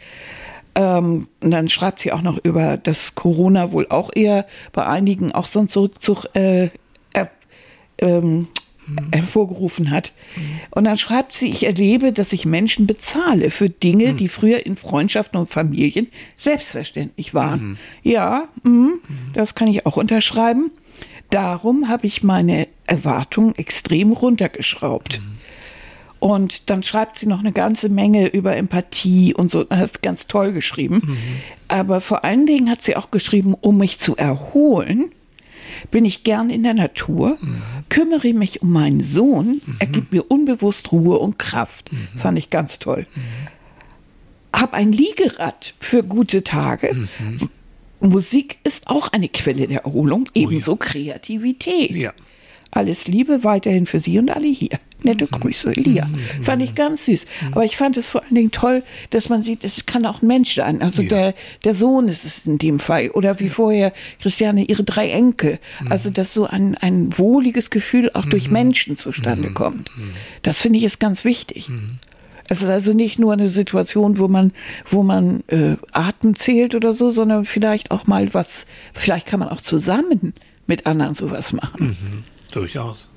Speaker 2: Ähm, und dann schreibt sie auch noch über, dass Corona wohl auch eher bei einigen auch so einen Zurückzug äh, er, ähm, hervorgerufen hat. Und dann schreibt sie, ich erlebe, dass ich Menschen bezahle für Dinge, die früher in Freundschaften und Familien selbstverständlich waren. Ja, mhm, das kann ich auch unterschreiben. Darum habe ich meine Erwartungen extrem runtergeschraubt. Und dann schreibt sie noch eine ganze Menge über Empathie und so. Das ist ganz toll geschrieben. Aber vor allen Dingen hat sie auch geschrieben, um mich zu erholen, bin ich gern in der Natur, kümmere mich um meinen Sohn, er gibt mir unbewusst Ruhe und Kraft. Fand ich ganz toll. Hab ein Liegerad für gute Tage. Musik ist auch eine Quelle der Erholung, ebenso Kreativität.
Speaker 1: Ja.
Speaker 2: Alles Liebe weiterhin für Sie und alle hier. Nette Grüße, Elia. Fand ich ganz süß. Aber ich fand es vor allen Dingen toll, dass man sieht, es kann auch ein Mensch sein. Also
Speaker 1: Ja.
Speaker 2: der, der Sohn ist es in dem Fall. Oder wie vorher Christiane, ihre drei Enkel. Also, dass so ein, ein wohliges Gefühl auch durch Menschen zustande kommt. Das finde ich ist ganz wichtig. Es ist also nicht nur eine Situation, wo man, wo man äh, Atem zählt oder so, sondern vielleicht auch mal was, vielleicht kann man auch zusammen mit anderen sowas machen.
Speaker 1: Durchaus.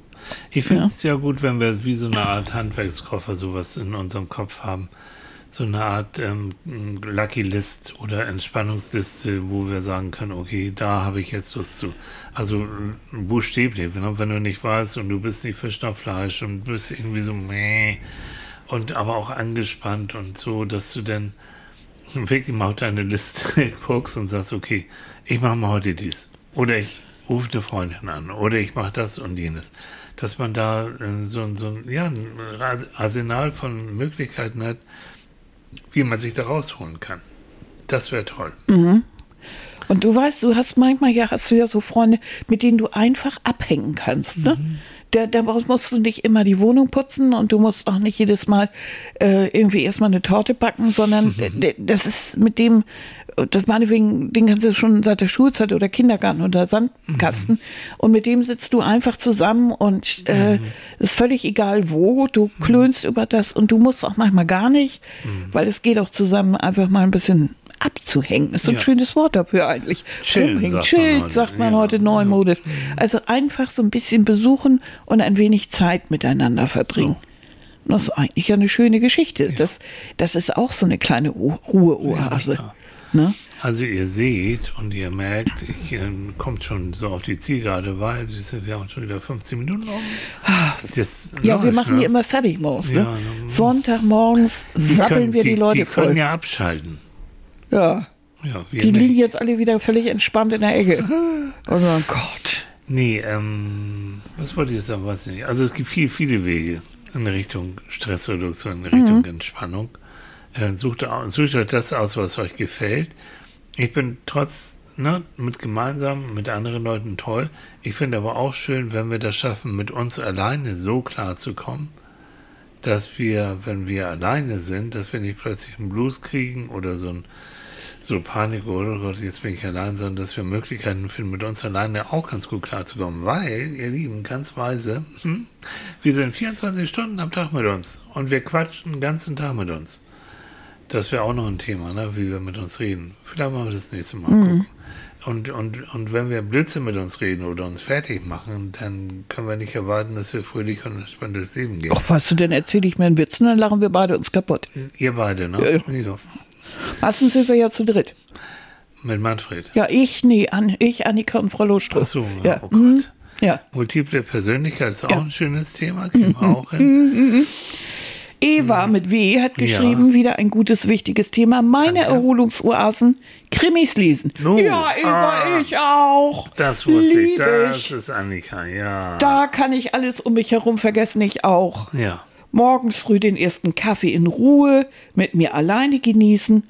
Speaker 1: Ich finde es ja. gut, wenn wir wie so eine Art Handwerkskoffer sowas in unserem Kopf haben. So eine Art ähm, Lucky List oder Entspannungsliste, wo wir sagen können, okay, da habe ich jetzt Lust zu. Also buchstäblich, wenn, wenn du nicht weißt und du bist nicht Fisch nach Fleisch und bist irgendwie so meh und aber auch angespannt und so, dass du dann wirklich mal auf deine Liste (laughs) guckst und sagst, okay, ich mache mal heute dies. Oder ich rufe eine Freundin an. Oder ich mache das und jenes. Dass man da äh, so, so ja, ein Arsenal von Möglichkeiten hat, wie man sich da rausholen kann. Das wäre toll.
Speaker 2: Und du weißt, du hast manchmal ja, hast du ja so Freunde, mit denen du einfach abhängen kannst. Ne? Da, da musst du nicht immer die Wohnung putzen und du musst auch nicht jedes Mal äh, irgendwie erstmal eine Torte backen, sondern (laughs) äh, das ist mit dem, das meinetwegen, den kannst du schon seit der Schulzeit oder Kindergarten oder Sandkasten und mit dem sitzt du einfach zusammen und äh, ist völlig egal wo, du klönst über das und du musst auch manchmal gar nicht, weil es geht auch zusammen einfach mal ein bisschen abzuhängen. Ist so ein
Speaker 1: Ja.
Speaker 2: schönes Wort dafür eigentlich.
Speaker 1: Chillen,
Speaker 2: Rumhängen.
Speaker 1: sagt man
Speaker 2: Chillt,
Speaker 1: heute.
Speaker 2: sagt man
Speaker 1: Ja.
Speaker 2: heute neumodisch. Also einfach so ein bisschen besuchen und ein wenig Zeit miteinander verbringen. Das ist eigentlich eine schöne Geschichte. Das, das ist auch so eine kleine Ruheoase.
Speaker 1: klar.
Speaker 2: Ne?
Speaker 1: Also ihr seht und ihr merkt, ich äh, kommt schon so auf die Zielgerade, weil du, wir haben schon wieder 15 Minuten. Das
Speaker 2: Ja, wir
Speaker 1: läuft,
Speaker 2: machen
Speaker 1: ne?
Speaker 2: die immer fertig morgens. Ne?
Speaker 1: Ja?
Speaker 2: Sonntagmorgens
Speaker 1: Die
Speaker 2: sappeln wir die, Leute
Speaker 1: die
Speaker 2: voll.
Speaker 1: können ja abschalten.
Speaker 2: ja.
Speaker 1: Ja, wir
Speaker 2: Die
Speaker 1: nicht.
Speaker 2: liegen jetzt alle wieder völlig entspannt in der Ecke. (laughs) Oh mein Gott.
Speaker 1: Nee, ähm, was wollte ich sagen, weiß ich nicht. Also es gibt viel, viele Wege in Richtung Stressreduktion, in Richtung Entspannung. Äh, sucht, sucht euch das aus, was euch gefällt. Ich bin trotz, ne, mit gemeinsam, mit anderen Leuten toll. Ich finde aber auch schön, wenn wir das schaffen, mit uns alleine so klar zu kommen, dass wir, wenn wir alleine sind, dass wir nicht plötzlich einen Blues kriegen oder so ein so Panik, oh Gott, jetzt bin ich allein, sondern dass wir Möglichkeiten finden, mit uns alleine auch ganz gut klarzukommen. Weil, ihr Lieben, ganz weise, hm, wir sind 24 Stunden am Tag mit uns und wir quatschen den ganzen Tag mit uns. Das wäre auch noch ein Thema, ne, wie wir mit uns reden. Vielleicht machen wir das nächste Mal gucken. Und, und, und wenn wir Blödsinn mit uns reden oder uns fertig machen, dann können wir nicht erwarten, dass wir fröhlich und entspannt durchs Leben gehen.
Speaker 2: Ach, weißt du, dann erzähle ich mir einen Witz und dann lachen wir beide uns kaputt.
Speaker 1: Ihr beide, ne?
Speaker 2: Ja,
Speaker 1: Ja.
Speaker 2: Meistens sind wir ja zu dritt.
Speaker 1: Mit Manfred.
Speaker 2: Ja, ich, nee, An ich, Annika und Frau Lohstrup.
Speaker 1: Ach so,
Speaker 2: ja.
Speaker 1: oh Gott.
Speaker 2: mhm, Ja.
Speaker 1: Multiple Persönlichkeit ist auch
Speaker 2: Ja. Mhm.
Speaker 1: ein schönes Thema, kriegen wir auch hin.
Speaker 2: Eva mit W hat
Speaker 1: Ja.
Speaker 2: geschrieben, wieder ein gutes, wichtiges Thema. Meine
Speaker 1: Danke.
Speaker 2: Erholungsoasen, Krimis lesen.
Speaker 1: Oh,
Speaker 2: ja, Eva,
Speaker 1: ah.
Speaker 2: ich auch.
Speaker 1: Das wusste ich,
Speaker 2: Lieb
Speaker 1: das
Speaker 2: ich.
Speaker 1: ist Annika, ja.
Speaker 2: Da kann ich alles um mich herum vergessen, ich auch.
Speaker 1: Ja,
Speaker 2: Morgens früh den ersten Kaffee in Ruhe, mit mir alleine genießen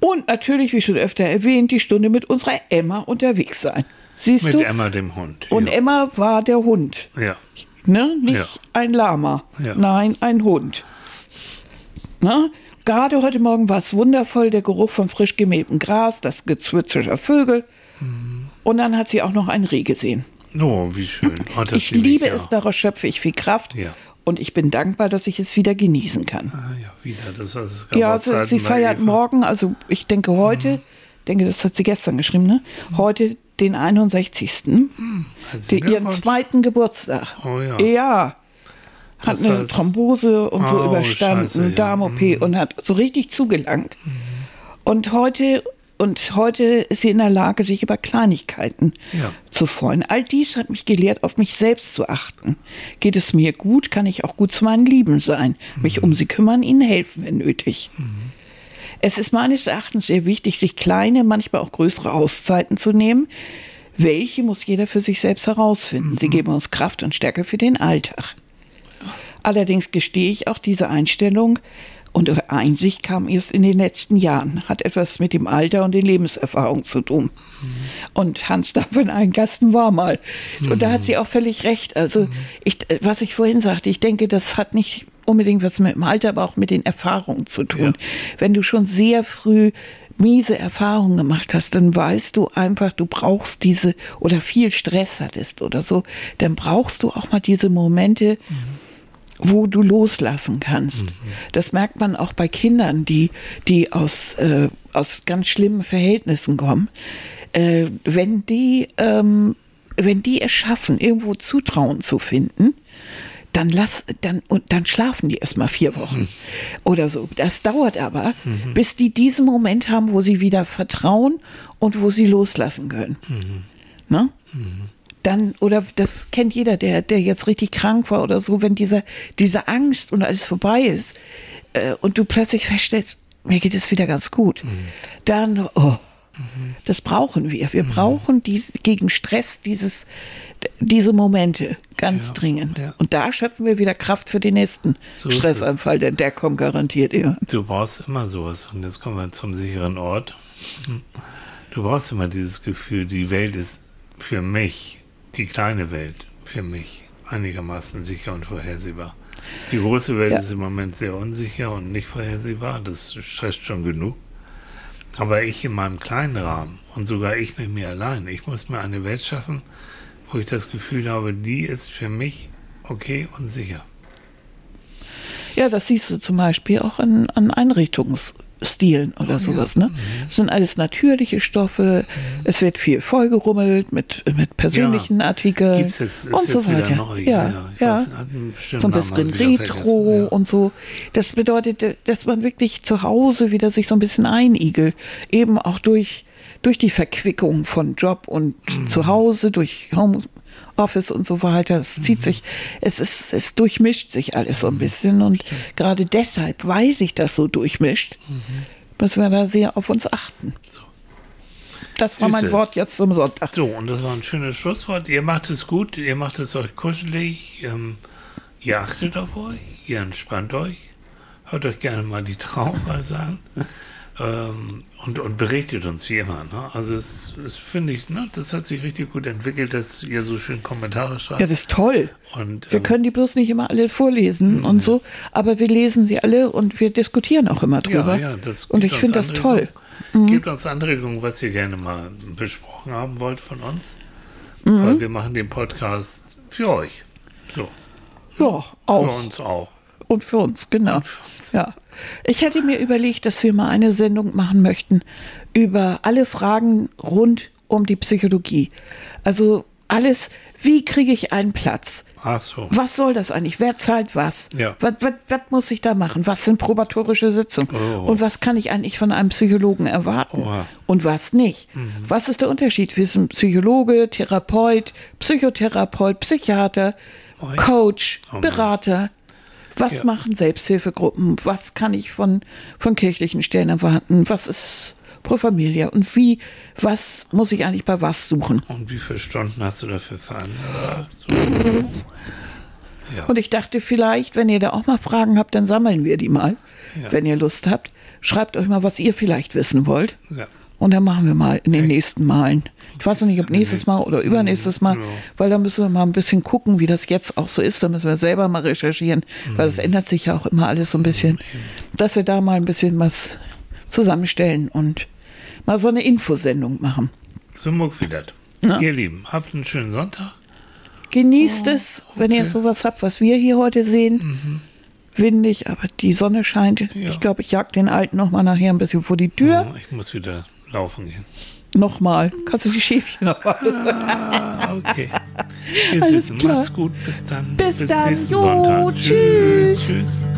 Speaker 2: und natürlich, wie schon öfter erwähnt, die Stunde mit unserer Emma unterwegs sein. Siehst
Speaker 1: mit
Speaker 2: du?
Speaker 1: Emma, dem Hund.
Speaker 2: Und
Speaker 1: ja.
Speaker 2: Emma war der Hund.
Speaker 1: ja.
Speaker 2: Ne? Nicht
Speaker 1: Ja.
Speaker 2: ein Lama.
Speaker 1: Ja.
Speaker 2: Nein, ein Hund. Ne? Gerade heute Morgen war es wundervoll, der Geruch von frisch gemähtem Gras, das Gezwitscher der Vögel.
Speaker 1: Mhm.
Speaker 2: Und dann hat sie auch noch ein Reh gesehen.
Speaker 1: Oh, wie schön. (laughs) Oh,
Speaker 2: ich
Speaker 1: liebe ja.
Speaker 2: es, daraus schöpfe ich viel Kraft.
Speaker 1: Ja.
Speaker 2: Und ich bin dankbar, dass ich es wieder genießen kann.
Speaker 1: Ah, ja, wieder. Das, das es gab
Speaker 2: Ja,
Speaker 1: auch
Speaker 2: sie,
Speaker 1: Zeiten
Speaker 2: sie
Speaker 1: bei
Speaker 2: feiert
Speaker 1: Eva.
Speaker 2: morgen, also ich denke heute,
Speaker 1: Mhm.
Speaker 2: denke, das hat sie gestern geschrieben, ne? Heute den 61.
Speaker 1: Herzlichen
Speaker 2: Die, ihren zweiten Geburtstag.
Speaker 1: Oh ja.
Speaker 2: Ja. Hat
Speaker 1: Das
Speaker 2: eine
Speaker 1: heißt-
Speaker 2: Thrombose und so
Speaker 1: Oh,
Speaker 2: überstanden,
Speaker 1: scheiße, ja. Mhm.
Speaker 2: Darm-OP und hat so richtig zugelangt. Und heute und heute ist sie in der Lage, sich über Kleinigkeiten
Speaker 1: Ja.
Speaker 2: zu freuen. All dies hat mich gelehrt, auf mich selbst zu achten. Geht es mir gut, kann ich auch gut zu meinen Lieben sein, mich
Speaker 1: Mhm.
Speaker 2: um sie kümmern, ihnen helfen, wenn nötig. Es ist meines Erachtens sehr wichtig, sich kleine, manchmal auch größere Auszeiten zu nehmen. Welche muss jeder für sich selbst herausfinden. Sie geben uns Kraft und Stärke für den Alltag. Allerdings gestehe ich auch diese Einstellung Und Einsicht kam erst in den letzten Jahren, hat etwas mit dem Alter und den Lebenserfahrungen zu tun. Mhm. Und Hans darf in einen Gasten war mal. Mhm. Und da hat sie auch völlig recht. Also, mhm. ich, was ich vorhin sagte, ich denke, das hat nicht unbedingt was mit dem Alter, aber auch mit den Erfahrungen zu tun. Ja. Wenn du schon sehr früh miese Erfahrungen gemacht hast, dann weißt du einfach, du brauchst diese oder viel Stress hattest oder so, dann brauchst du auch mal diese Momente, mhm. wo du loslassen kannst. Mhm. Das merkt man auch bei Kindern, die, die aus, äh, aus ganz schlimmen Verhältnissen kommen. Äh, wenn die, ähm, wenn die es schaffen, irgendwo Zutrauen zu finden, dann lass, dann, und dann schlafen die erstmal vier Wochen mhm. oder so. Das dauert aber, mhm. bis die diesen Moment haben, wo sie wieder vertrauen und wo sie loslassen können. Mhm. Ne? Dann, oder das kennt jeder, der, der jetzt richtig krank war oder so, wenn diese, diese Angst und alles vorbei ist äh, und du plötzlich feststellst, mir geht es wieder ganz gut, dann, oh, das brauchen wir. Wir brauchen dies, gegen Stress dieses, diese Momente ganz ja, dringend. Ja. Und da schöpfen wir wieder Kraft für den nächsten so Stressanfall, denn der kommt garantiert eher.
Speaker 1: Du brauchst immer sowas. Und jetzt kommen wir zum sicheren Ort. Du brauchst immer dieses Gefühl, die Welt ist für mich, die kleine Welt, für mich einigermaßen sicher und vorhersehbar. Die große Welt ja. ist im Moment sehr unsicher und nicht vorhersehbar. Das stresst schon genug. Aber ich in meinem kleinen Rahmen und sogar ich mit mir allein, ich muss mir eine Welt schaffen, wo ich das Gefühl habe, die ist für mich okay und sicher.
Speaker 2: Ja, das siehst du zum Beispiel auch an, an Einrichtungsstilen oder oh, sowas. Ja. Ne? Mhm. Das sind alles natürliche Stoffe. Mhm. Es wird viel vollgerummelt mit, mit persönlichen ja. Artikeln Gibt's jetzt, und so weiter. Neu, ja, ja. Weiß, so ein bisschen Retro und so. Das bedeutet, dass man wirklich zu Hause wieder sich so ein bisschen einigelt. Eben auch durch durch die Verquickung von Job und mhm. Zuhause, durch Homeoffice und so weiter. Es zieht mhm. sich, es ist, es durchmischt sich alles so ein mhm. bisschen und gerade deshalb, weil sich das so durchmischt, mhm. müssen wir da sehr auf uns achten. So. Das war mein Wort jetzt zum Sonntag.
Speaker 1: So, und das war ein schönes Schlusswort. Ihr macht es gut, ihr macht es euch kuschelig, ähm, ihr achtet auf euch, ihr entspannt euch. Hört euch gerne mal die Traumreise an. (laughs) Ähm, und, und berichtet uns wie immer. Ne? Also es, es finde ich, ne, das hat sich richtig gut entwickelt, dass ihr so schön Kommentare schreibt.
Speaker 2: Ja, das ist toll. Und, wir ähm, können die bloß nicht immer alle vorlesen mhm. und so, aber wir lesen sie alle und wir diskutieren auch immer drüber. Ja, ja, das und ich finde das toll.
Speaker 1: Mhm. Gebt uns Anregungen, was ihr gerne mal besprochen haben wollt von uns. Mhm. Weil wir machen den Podcast für euch. So.
Speaker 2: Ja, auch.
Speaker 1: Für uns auch.
Speaker 2: Und für uns, genau. Für uns. Ja. Ich hätte mir überlegt, dass wir mal eine Sendung machen möchten über alle Fragen rund um die Psychologie. Also alles, wie kriege ich einen Platz?
Speaker 1: Ach so.
Speaker 2: Was soll das eigentlich? Wer zahlt was?
Speaker 1: Ja.
Speaker 2: Was, was, was muss ich da machen? Was sind probatorische Sitzungen? Oh. Und was kann ich eigentlich von einem Psychologen erwarten? Oh. Und was nicht? Mhm. Was ist der Unterschied zwischen Psychologe, Therapeut, Psychotherapeut, Psychiater, oh, Coach, Berater? Was ja. machen Selbsthilfegruppen? Was kann ich von, von kirchlichen Stellen erwarten? Was ist pro Familie? Und wie, was muss ich eigentlich bei was suchen?
Speaker 1: Und wie viele Stunden hast du dafür veranlagt?
Speaker 2: Ja. Und ich dachte vielleicht, wenn ihr da auch mal Fragen habt, dann sammeln wir die mal, ja. wenn ihr Lust habt. Schreibt euch mal, was ihr vielleicht wissen wollt. Ja. Und dann machen wir mal in den nächsten Malen. Ich weiß noch nicht, ob nächstes Mal oder übernächstes Mal, ja. weil da müssen wir mal ein bisschen gucken, wie das jetzt auch so ist. Da müssen wir selber mal recherchieren, mhm. weil es ändert sich ja auch immer alles so ein bisschen. Dass wir da mal ein bisschen was zusammenstellen und mal so eine Infosendung machen.
Speaker 1: So muck wie das. Ja. Ihr Lieben, habt einen schönen Sonntag.
Speaker 2: Genießt oh, es, wenn ihr sowas habt, was wir hier heute sehen. Mhm windig, aber die Sonne scheint. Ja. Ich glaube, ich jag den Alten noch mal nachher ein bisschen vor die Tür.
Speaker 1: Oh, ich muss wieder laufen gehen.
Speaker 2: Nochmal. Kannst du die Schäfchen noch
Speaker 1: ah, okay. Ihr Süßen, macht's gut. Bis dann.
Speaker 2: Bis, Bis dann. nächsten jo, Sonntag.
Speaker 1: Tschüss. tschüss.